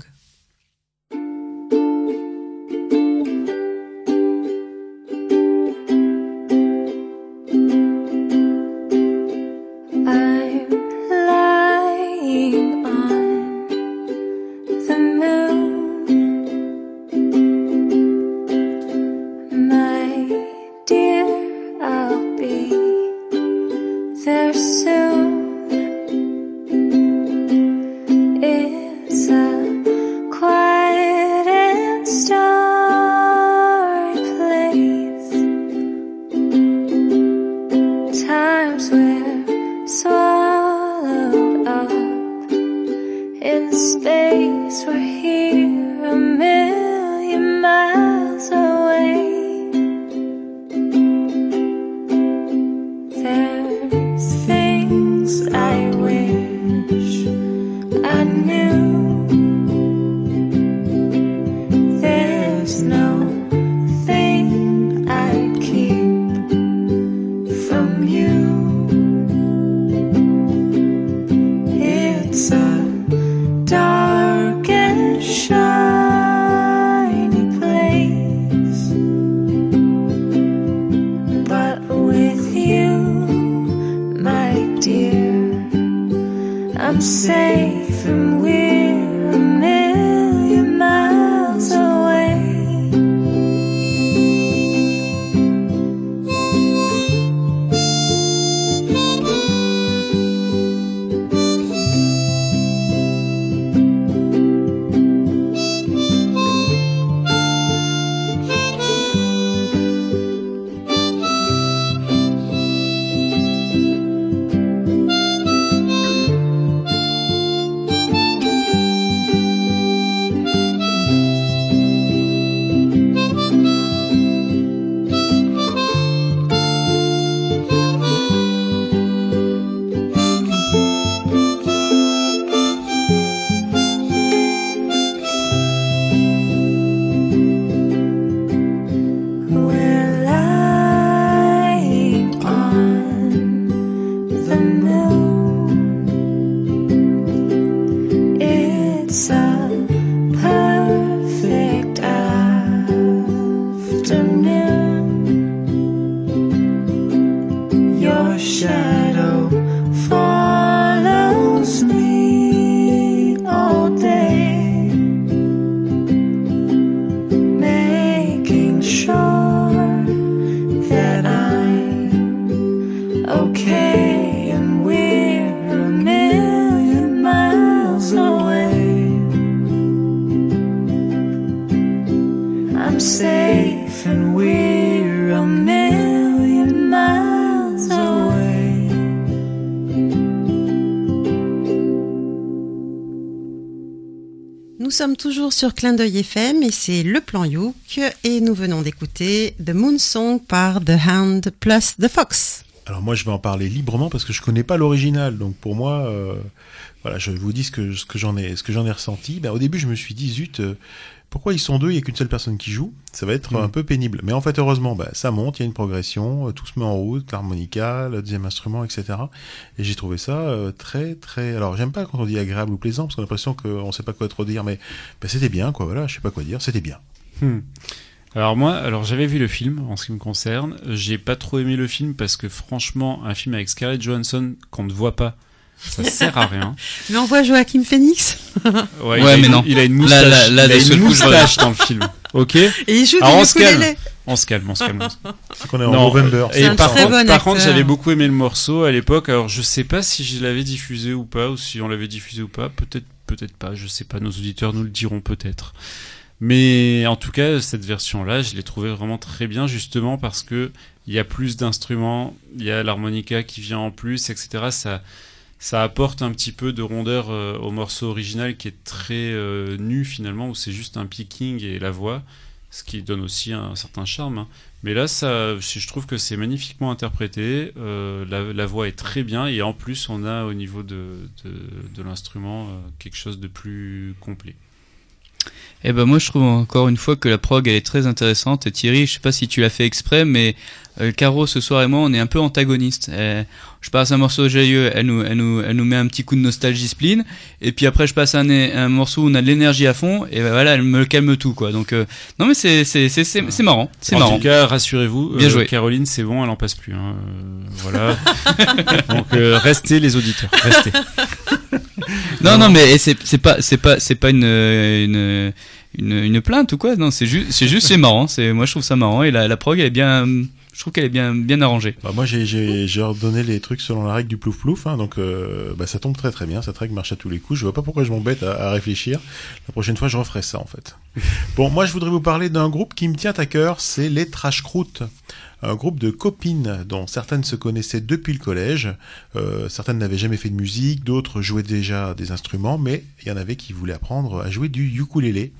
Sur Clin d'œil FM et c'est le plan Youk et nous venons d'écouter The Moon Song par The Hand plus The Fox.
Alors moi je vais en parler librement parce que je connais pas l'original, donc pour moi, euh, voilà, je vous dis ce que ce que j'en ai ce que j'en ai ressenti. Ben, au début je me suis dit zut, euh, pourquoi ils sont deux, il y a qu'une seule personne qui joue, ça va être
Mm.
un peu pénible. Mais en fait heureusement, ben, ça monte, il y a une progression, euh, tout se met en route, l'harmonica, le deuxième instrument, etc. Et j'ai trouvé ça euh, très très. Alors j'aime pas quand on dit agréable ou plaisant parce qu'on a l'impression qu'on sait pas quoi trop dire, mais ben, c'était bien quoi. Voilà, je sais pas quoi dire, c'était bien.
Hmm. Alors moi, alors j'avais vu le film en ce qui me concerne. J'ai pas trop aimé le film parce que franchement, un film avec Scarlett Johansson qu'on ne voit pas, ça sert à rien.
Mais on voit Joachim Phoenix.
Ouais,
mais
une-
non.
Il a une moustache.
là, là,
il a une moustache dans le film. Ok.
Et il joue
Alors
du
on se calme. On se calme, on se calme.
C'est qu'on est en
Non,
November.
Et
un
par
très
contre,
bon
par contre, j'avais beaucoup aimé le morceau à l'époque. Alors, je sais pas si je l'avais diffusé ou pas, ou si on l'avait diffusé ou pas. Peut-être, peut-être pas. Je sais pas. Nos auditeurs nous le diront peut-être. Mais en tout cas, cette version-là, je l'ai trouvée vraiment très bien, justement parce que il y a plus d'instruments, il y a l'harmonica qui vient en plus, etc. Ça, ça apporte un petit peu de rondeur euh, au morceau original qui est très euh, nu finalement, où c'est juste un picking et la voix, ce qui donne aussi un, certain charme. hein. Mais là, ça, je trouve que c'est magnifiquement interprété. euh, la, voix est très bien et en plus, on a au niveau de, de, l'instrument quelque chose de plus complet.
Eh ben moi je trouve encore une fois que la prog elle est très intéressante. Et Thierry, je sais pas si tu l'as fait exprès, mais euh, Caro ce soir et moi on est un peu antagonistes. Euh, je passe un morceau joyeux, elle nous, elle nous, elle nous met un petit coup de nostalgie spleen, et puis après je passe un, un morceau où on a de l'énergie à fond, et ben voilà elle me calme tout quoi. Donc euh, non mais c'est c'est c'est c'est c'est marrant, c'est
en
marrant.
tout cas, rassurez-vous,
Bien
euh,
joué.
Caroline, c'est bon, elle en passe plus. hein. Euh, voilà. Donc euh, restez les auditeurs, restez.
Non, non, mais c'est pas c'est pas c'est pas une une une, une plainte ou quoi? Non, c'est juste c'est juste c'est marrant. C'est moi je trouve ça marrant et la la prog elle est bien. Je trouve qu'elle est bien bien arrangée.
Bah, moi, j'ai ordonné les trucs selon la règle du plouf plouf, hein, donc euh, bah, ça tombe très très bien. Cette règle marche à tous les coups. Je vois pas pourquoi je m'embête à, à réfléchir. La prochaine fois, je referai ça en fait. bon, moi, je voudrais vous parler d'un groupe qui me tient à cœur. C'est les Trash Croûtes. Un groupe de copines dont certaines se connaissaient depuis le collège. Euh, certaines n'avaient jamais fait de musique, d'autres jouaient déjà des instruments, mais il y en avait qui voulaient apprendre à jouer du ukulélé.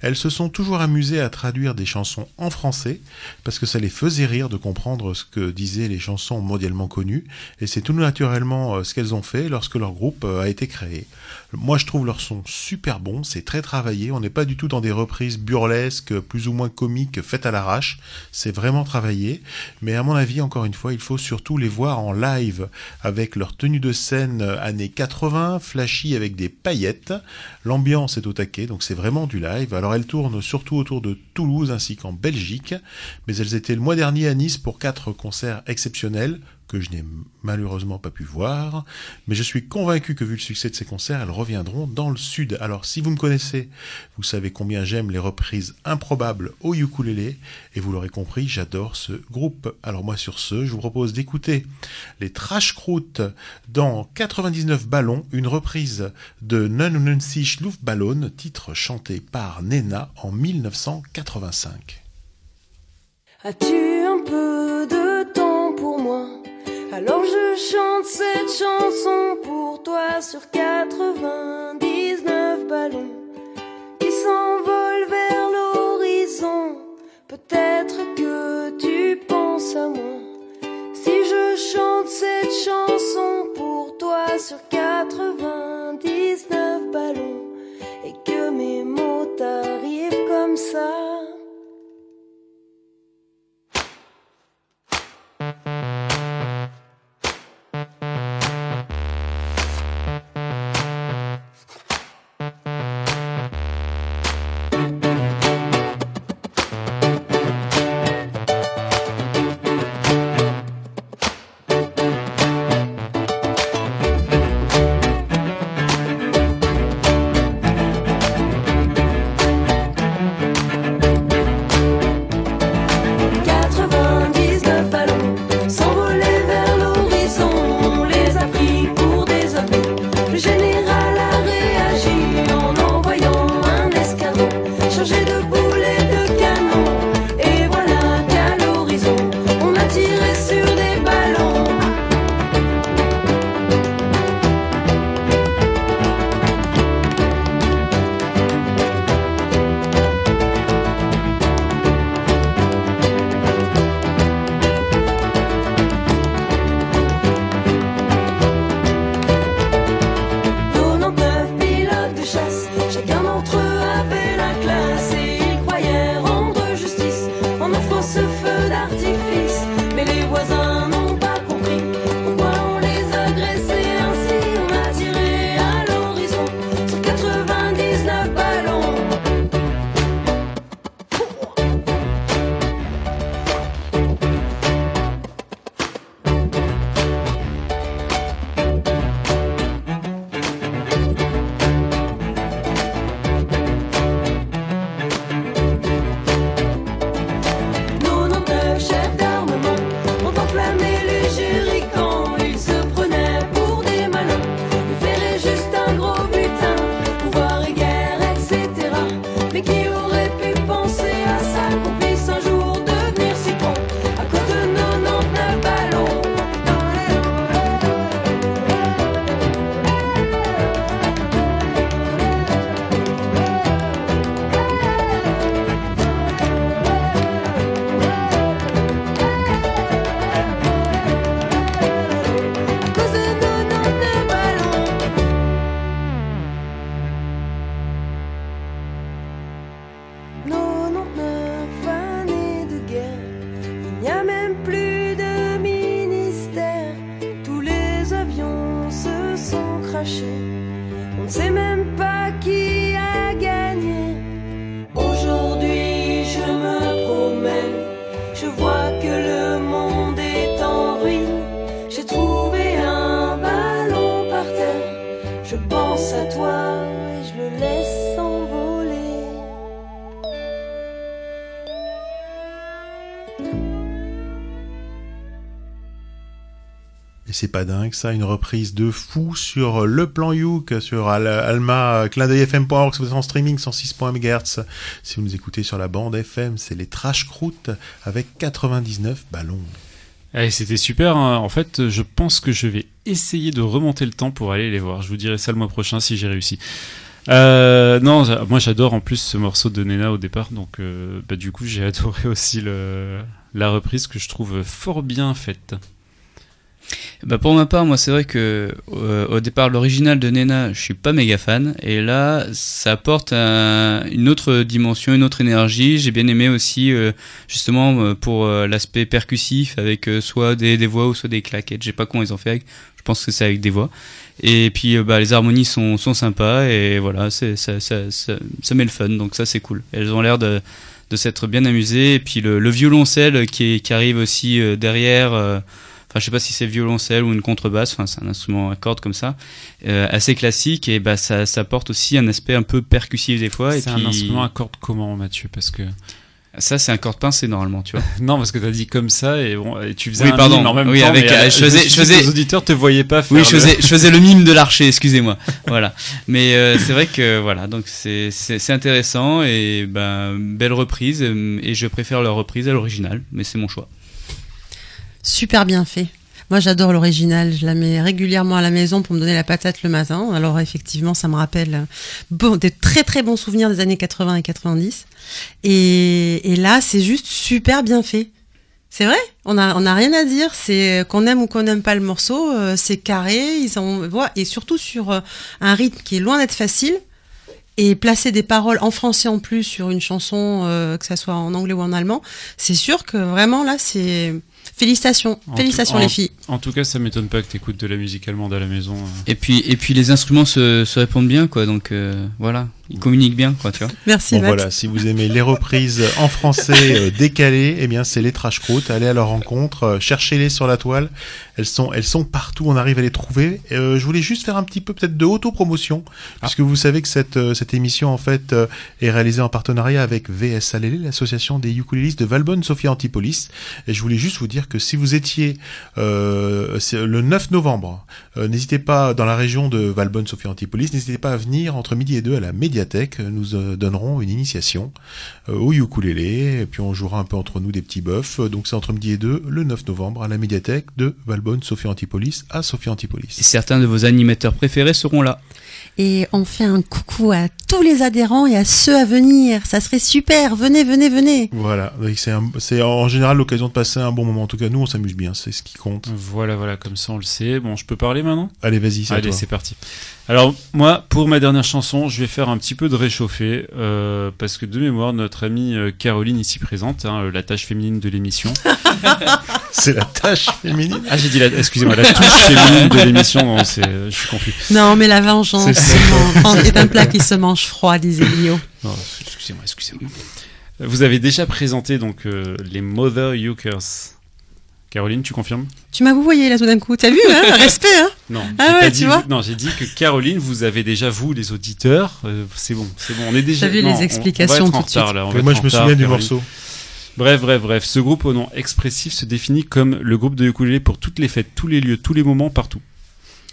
Elles se sont toujours amusées à traduire des chansons en français parce que ça les faisait rire de comprendre ce que disaient les chansons mondialement connues et c'est tout naturellement euh, ce qu'elles ont fait lorsque leur groupe euh, a été créé. Moi je trouve leur son super bon, c'est très travaillé, on n'est pas du tout dans des reprises burlesques plus ou moins comiques faites à l'arrache, c'est vraiment travaillé, mais à mon avis encore une fois il faut surtout les voir en live avec leur tenue de scène euh, années 80, flashy avec des paillettes, l'ambiance est au taquet donc c'est vraiment du live. Alors elles tournent surtout autour de Toulouse ainsi qu'en Belgique, mais elles étaient le mois dernier à Nice pour quatre concerts exceptionnels que je n'ai malheureusement pas pu voir, mais je suis convaincu que vu le succès de ces concerts, elles reviendront dans le sud. Alors si vous me connaissez, vous savez combien j'aime les reprises improbables au ukulélé, et vous l'aurez compris, j'adore ce groupe. Alors moi sur ce, je vous propose d'écouter les Trash Croûtes dans 99 ballons, une reprise de 99 Luftballon, titre chanté par Nena en 1985.
As-tu un peu de temps pour moi? Alors je chante cette chanson pour toi sur 99 ballons qui s'envolent vers l'horizon. Peut-être que tu penses à moi si je chante cette chanson pour toi sur 99 ballons et que mes mots t'arrivent comme ça.
C'est pas dingue ça, une reprise de fou sur le plan Youk, sur Al- Alma, clin d'œil FM.org, en streaming 106.MHz. Si vous nous écoutez sur la bande FM, c'est les Trash Croûtes avec 99 ballons.
Allez, c'était super. hein. En fait, je pense que je vais essayer de remonter le temps pour aller les voir. Je vous dirai ça le mois prochain si j'ai réussi. Euh, non, moi j'adore en plus ce morceau de Nena au départ, donc euh, bah, du coup j'ai adoré aussi la reprise que je trouve fort bien faite.
Bah pour ma part, moi c'est vrai que euh, au départ l'original de Nena, je suis pas méga fan et là ça apporte un- une autre dimension, une autre énergie. J'ai bien aimé aussi euh, justement euh, pour euh, l'aspect percussif avec euh, soit des, des voix ou soit des claquettes. Je sais pas comment ils ont fait. Avec. Je pense que c'est avec des voix. Et puis bah les harmonies sont sont sympas et voilà, c'est ça, ça ça ça met le fun donc ça c'est cool. Elles ont l'air de de s'être bien amusées et puis le, le violoncelle qui qui arrive aussi derrière. Enfin, je sais pas si c'est violoncelle ou une contrebasse. Enfin, c'est un instrument à cordes comme ça, euh, assez classique et bah ça, ça apporte aussi un aspect un peu percussif des fois.
C'est
puis-
un instrument à cordes comment, Mathieu Parce que
Ça, c'est un corde pincé normalement, tu vois.
non, parce que t'as dit comme ça et, bon, et tu faisais
Oui,
un
pardon.
mime en même
Oui,
temps.
avec,
mais,
euh, je faisais- je faisais-
les auditeurs te voyaient pas faire.
Oui, je
le-
faisais, je faisais le mime de l'archer, excusez-moi. voilà. Mais euh, c'est vrai que voilà, donc c'est c'est intéressant et ben belle reprise et je préfère leur reprise à l'original, mais c'est mon choix.
Super bien fait. Moi, j'adore l'original. Je la mets régulièrement à la maison pour me donner la patate le matin. Alors, effectivement, ça me rappelle euh, des très très bons souvenirs des années 80 et 90. Et, et là, c'est juste super bien fait. C'est vrai, on a on a rien à dire. C'est qu'on aime ou qu'on n'aime pas le morceau, euh, c'est carré. Ils ont voilà, et surtout sur euh, un rythme qui est loin d'être facile. Et placer des paroles en français en plus sur une chanson, euh, que ça soit en anglais ou en allemand, c'est sûr que vraiment là, c'est félicitations,
En
félicitations
tout-
les filles.
En tout cas, ça m'étonne pas que t'écoutes de la musique allemande à la maison. euh.
Et puis et puis les instruments se, se répondent bien quoi, donc euh, voilà, ils communiquent bien quoi, tu vois.
Merci
Bon
Matt.
voilà, si vous aimez les reprises en français euh, décalées, eh bien c'est les Trash Croûtes. Allez à leur rencontre, euh, cherchez-les sur la toile. Elles sont, elles sont partout, on arrive à les trouver. Euh, je voulais juste faire un petit peu peut-être de auto-promotion, puisque vous savez que cette, euh, cette émission en fait euh, est réalisée en partenariat avec VSALL, l'association des ukulélistes de Valbonne, Sophia Antipolis. Et je voulais juste vous dire que si vous étiez euh, c'est le 9 novembre, euh, n'hésitez pas dans la région de Valbonne, Sophia Antipolis, n'hésitez pas à venir entre midi et deux à la médiathèque. Nous euh, donnerons une initiation euh, au ukulélé et puis on jouera un peu entre nous des petits bœufs. Euh, Donc c'est entre midi et deux le 9 novembre à la médiathèque de Valbonne, Sophia Antipolis à Sophia Antipolis.
Et certains de vos animateurs préférés seront là.
Et on fait un coucou à tous les adhérents et à ceux à venir. Ça serait super. Venez, venez, venez.
Voilà, c'est en général l'occasion de passer un bon moment. En tout cas, nous, on s'amuse bien, c'est ce qui compte.
Voilà, voilà, comme ça on le sait. Bon, je peux parler maintenant?
Allez, vas-y,
Allez, c'est parti. Alors, moi, pour ma dernière chanson, je vais faire un petit peu de réchauffé, euh, parce que de mémoire, notre amie euh, Caroline, ici présente, hein, euh, la tâche féminine de l'émission.
c'est la tâche féminine
Ah, j'ai dit la, excusez-moi, la touche féminine de l'émission, non, c'est, euh, je suis confus.
Non, mais la vengeance se mange- est un plat qui se mange froid, disait Lio.
Non, excusez-moi, excusez-moi. Vous avez déjà présenté donc euh, les Mother Ukers. Caroline, tu confirmes
Tu m'as voyé là tout d'un coup. T'as vu, hein Respect, hein
Non,
Ah
j'ai
ouais,
pas
tu
dit,
vois
Non, j'ai dit que Caroline, vous avez déjà vous, les auditeurs. euh, c'est bon, c'est bon. On est déjà.
T'as vu
non,
les
on- on va
explications
être en
tout de suite.
retard, là, on va
Mais
être
moi, je me
retard,
souviens du
Caroline.
morceau.
Bref, bref, bref. Ce groupe au nom expressif se définit comme le groupe de ukulélé pour toutes les fêtes, tous les lieux, tous les moments, partout.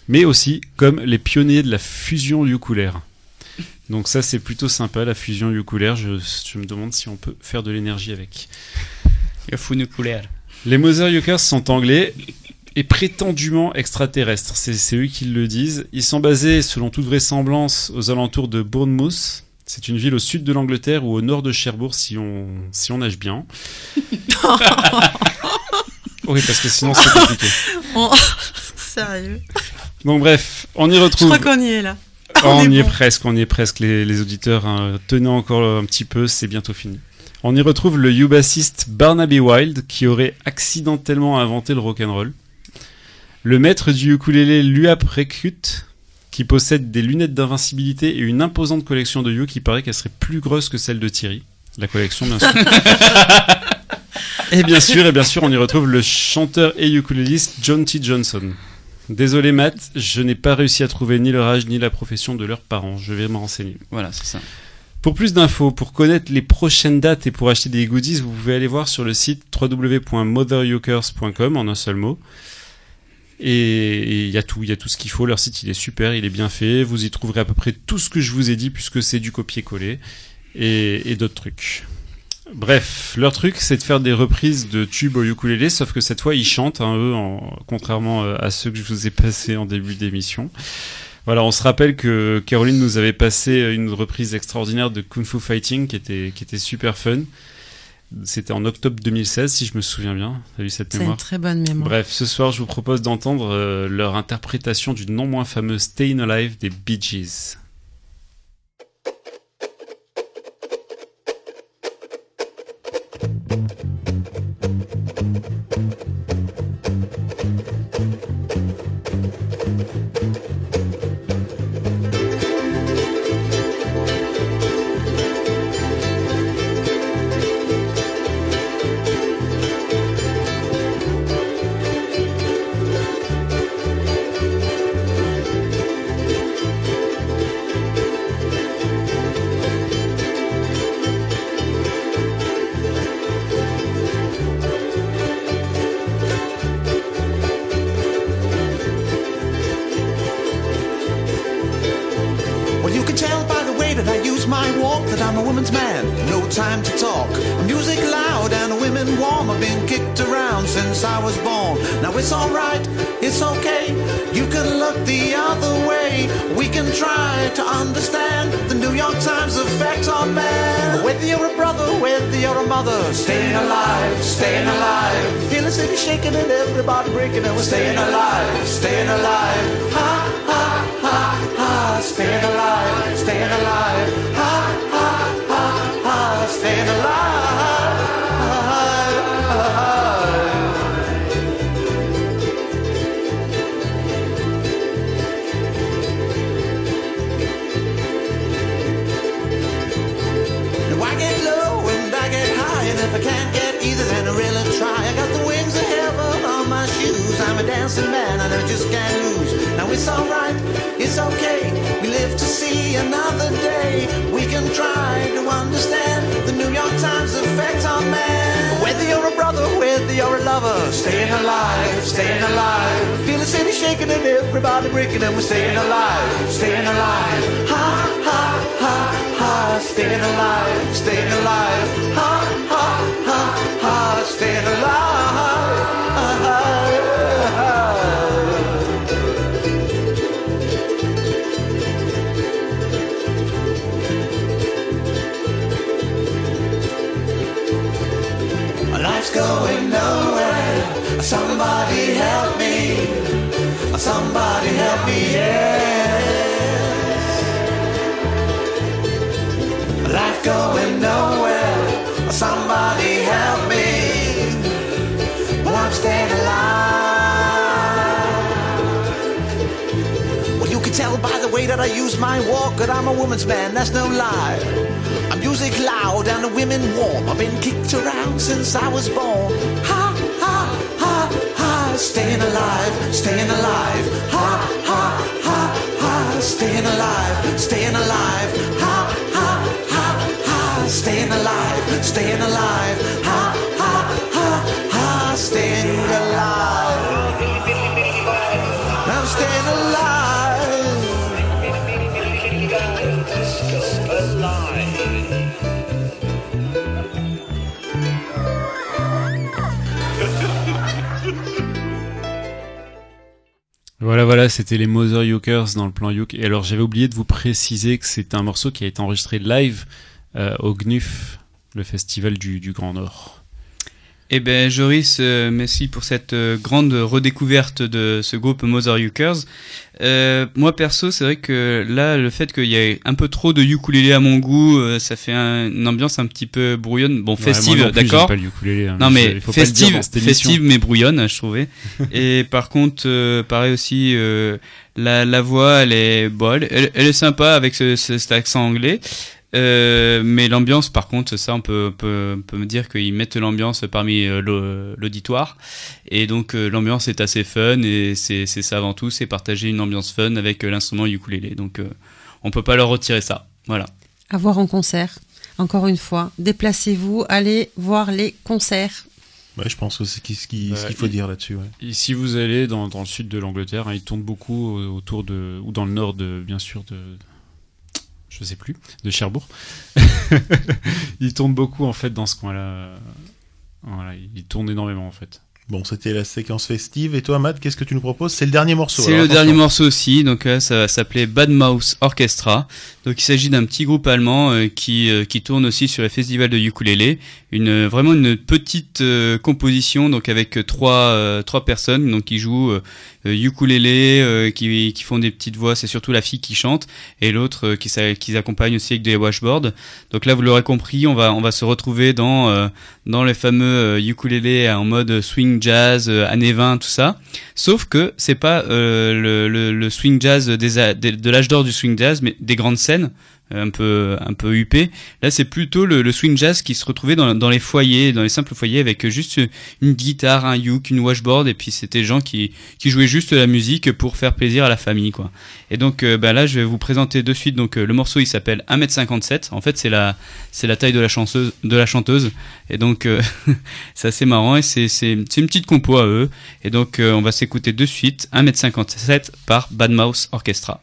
Mais aussi comme les pionniers de la fusion ukulère. Donc ça, c'est plutôt sympa, la fusion ukulère. Je, je me demande si on peut faire de l'énergie avec.
La funiculaire.
Les Mother Ukers sont anglais et prétendument extraterrestres. C'est eux qui le disent. Ils sont basés, selon toute vraisemblance, aux alentours de Bournemouth. C'est une ville au sud de l'Angleterre ou au nord de Cherbourg si on, si on nage bien. oui, parce que sinon c'est compliqué.
Sérieux.
Donc bref, on y
Je
retrouve.
crois qu'on y est là.
on,
est
y est presque, on y est presque, les, les auditeurs. hein. Tenez encore un petit peu, c'est bientôt fini. On y retrouve le U-bassiste Barnaby Wild qui aurait accidentellement inventé le rock'n'roll. Le maître du ukulélé Luap Recrute qui possède des lunettes d'invincibilité et une imposante collection de uke. Il paraît qu'elle serait plus grosse que celle de Thierry. La collection, bien sûr. et bien sûr, et bien sûr, on y retrouve le chanteur et ukuléliste John T. Johnson. Désolé Matt, je n'ai pas réussi à trouver ni leur âge ni la profession de leurs parents. Je vais me renseigner.
Voilà, c'est ça.
Pour plus d'infos, pour connaître les prochaines dates et pour acheter des goodies, vous pouvez aller voir sur le site www.motherukers.com en un seul mot. Et il y a tout, il y a tout ce qu'il faut. Leur site, il est super, il est bien fait. Vous y trouverez à peu près tout ce que je vous ai dit puisque c'est du copier-coller et, d'autres trucs. Bref, leur truc, c'est de faire des reprises de tubes au ukulélé, sauf que cette fois, ils chantent, hein, eux, en- contrairement euh, à ceux que je vous ai passés en début d'émission. Voilà, on se rappelle que Caroline nous avait passé une reprise extraordinaire de Kung Fu Fighting qui était, qui était super fun. C'était en octobre 2016, si je me souviens bien. T'as vu cette
C'est
mémoire
une très bonne mémoire.
Bref, ce soir, je vous propose d'entendre euh, leur interprétation du non moins fameux Stayin' Alive des Bee Gees.
Shaking and everybody breaking and we're staying alive, staying alive. Dancing man and I just can't lose. Now it's alright, it's okay. We live to see another day. We can try to understand the New York Times effect on man. Whether you're a brother, whether you're a lover, staying alive, staying alive. Feel the city shaking and everybody breaking, and we're staying alive, staying alive. Ha ha ha ha, staying alive, staying alive. Ha ha ha ha, staying alive. Going nowhere. Somebody help me. Somebody help me, yeah. Life going nowhere. Somebody help me. Well, I'm staying alive. Well, you can tell by the way that I use my walk that I'm a woman's man, that's no lie. I'm music loud and the women warm. I've been kicked around since I was born. Ha, ha, ha, ha, staying alive, staying alive. Ha, ha, ha, ha, staying alive, staying alive. Ha, ha, ha, ha, staying alive, staying alive. Ha, ha, ha, ha, staying alive. I'm staying alive.
Voilà, voilà, c'était les Mother Yokers dans le plan Yoke. Et alors, j'avais oublié de vous préciser que c'est un morceau qui a été enregistré live euh, au GNUF, le festival du, du Grand Nord.
Eh ben Joris, euh, merci pour cette euh, grande redécouverte de ce groupe Mother Ukers. Euh, moi perso, c'est vrai que là, le fait qu'il y ait un peu trop de ukulélé à mon goût, euh, ça fait un- une ambiance un petit peu brouillonne. Bon, festive, d'accord.
hein,
non
mais faut
festive, festive mais brouillonne, je trouvais. Et par contre, euh, pareil aussi, euh, La, la voix, elle est, bon, elle, elle- elle est sympa avec ce, ce- cet accent anglais. Euh, mais l'ambiance, par contre, ça, on peut, me dire qu'ils mettent l'ambiance parmi euh, l'au- l'auditoire. Et donc, euh, l'ambiance est assez fun et c'est ça avant tout, c'est partager une ambiance fun avec l'instrument ukulélé. Donc, euh, on peut pas leur retirer ça. Voilà.
À voir en concert. Encore une fois, déplacez-vous, allez voir les concerts.
Ouais, je pense que c'est ce qu'il faut dire là-dessus. ouais.
Et si vous allez dans, dans le sud de l'Angleterre, hein, ils tournent beaucoup au- autour de. ou dans le nord, de, bien sûr, de. Je sais plus, de Cherbourg. ils tournent beaucoup en fait dans ce coin-là. Voilà, ils tournent énormément en fait.
Bon, c'était la séquence festive. Et toi, Matt, qu'est-ce que tu nous proposes? C'est le dernier morceau.
C'est le dernier morceau aussi, donc euh, ça va s'appeler Bad Mouse Orchestra. Donc il s'agit d'un petit groupe allemand euh, qui euh, qui tourne aussi sur les festivals de ukulélé, une vraiment une petite euh, composition donc avec trois euh, trois personnes donc qui jouent ukulélé, euh, qui qui font des petites voix, c'est surtout la fille qui chante et l'autre euh, qui qui accompagne aussi avec des washboards. Donc là vous l'aurez compris, on va on va se retrouver dans euh, dans les fameux euh, ukulélés en mode swing jazz euh, années 20 tout ça. Sauf que c'est pas euh, le, le, le swing jazz des, de l'âge d'or du swing jazz, mais des grandes scènes euh, un peu un peu huppées. Là, c'est plutôt le, le swing jazz qui se retrouvait dans, dans les foyers, dans les simples foyers, avec juste une guitare, un uke, une washboard, et puis c'était des gens qui qui jouaient juste la musique pour faire plaisir à la famille, quoi. Et donc, euh, bah là, je vais vous présenter de suite. Donc, euh, le morceau, il s'appelle 1m57. En fait, c'est la c'est la taille de la chanteuse de la chanteuse. Et donc, euh, c'est assez marrant et c'est c'est une petite compo à eux. Et donc, euh, on va s'écouter de suite 1m57 par Bad Mouse Orchestra.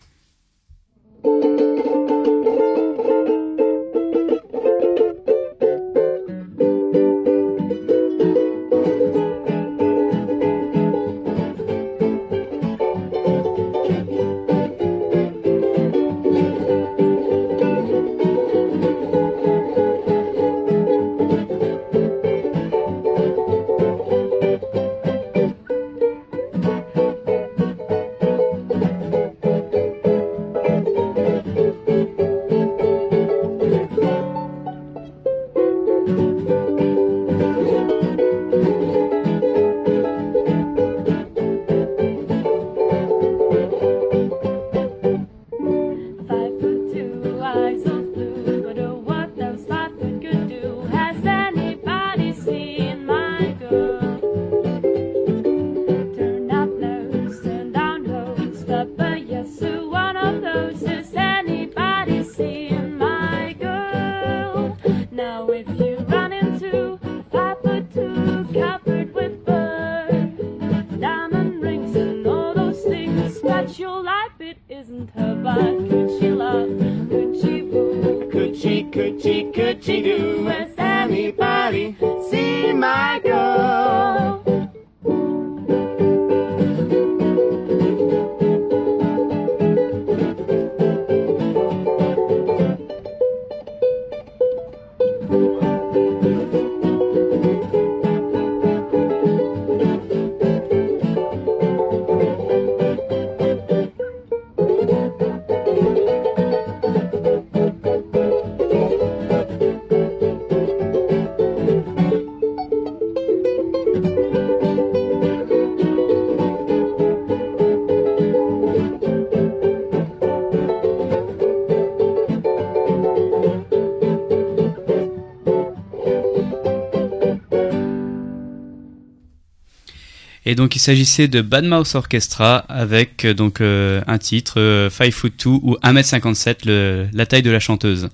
Et donc il s'agissait de Bad Mouse Orchestra avec euh, donc euh, un titre euh, 5 foot 2 ou 1m57 le, la taille de la chanteuse.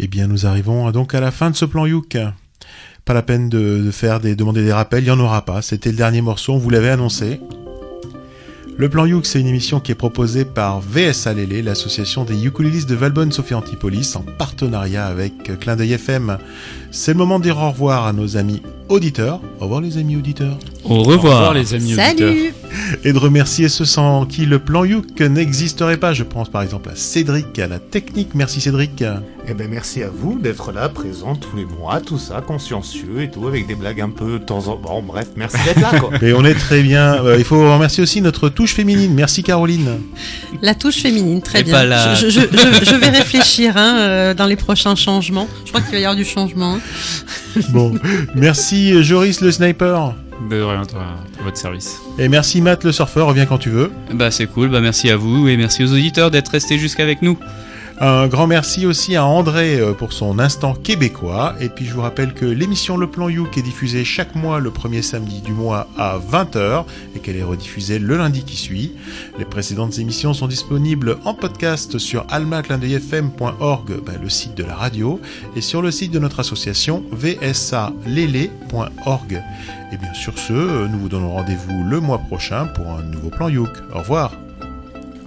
Eh bien, nous arrivons donc à la fin de ce plan Youk. Pas la peine de, faire des demander des rappels, il n'y en aura pas. C'était le dernier morceau, on vous l'avait annoncé. Le plan Youk, c'est une émission qui est proposée par VS Alélé, l'association des ukulélistes de Valbonne Sophie Antipolis, en partenariat avec Clin d'œil FM. C'est le moment de revoir à nos amis auditeurs. Au revoir les amis auditeurs.
Au revoir.
Au revoir, les amis
Salut
auditeurs.
Et de remercier ceux sans qui le plan Youk n'existerait pas. Je pense par exemple à Cédric, à la technique. Merci Cédric.
Eh ben merci à vous d'être là, présent tous les mois, tout ça, consciencieux et tout, avec des blagues un peu de temps en Bon, bref, merci d'être là, quoi.
Et on est très bien. Euh, il faut remercier aussi notre touche féminine. Merci Caroline.
La touche féminine, très
Et
bien.
la-
Je, je- je- je vais réfléchir hein, euh, dans les prochains changements. Je crois qu'il va y avoir du changement. hein.
Bon, merci Merci Joris le sniper.
De rien, toi, à votre service.
Et merci Matt le surfeur, reviens quand tu veux.
Bah c'est cool, bah merci à vous et merci aux auditeurs d'être restés jusqu'avec nous.
Un grand merci aussi à André euh, pour son instant québécois. Et puis je vous rappelle que l'émission Le Plan Youk est diffusée chaque mois le premier samedi du mois à 20h et qu'elle est rediffusée le lundi qui suit. Les précédentes émissions sont disponibles en podcast sur almaclindeuilfm.org, bah, le site de la radio, et sur le site de notre association vsalele.org. Et bien sur ce, euh, nous vous donnons rendez-vous le mois prochain pour un nouveau Plan Youk. Au revoir.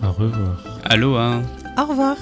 Au revoir.
Allô hein
Au revoir.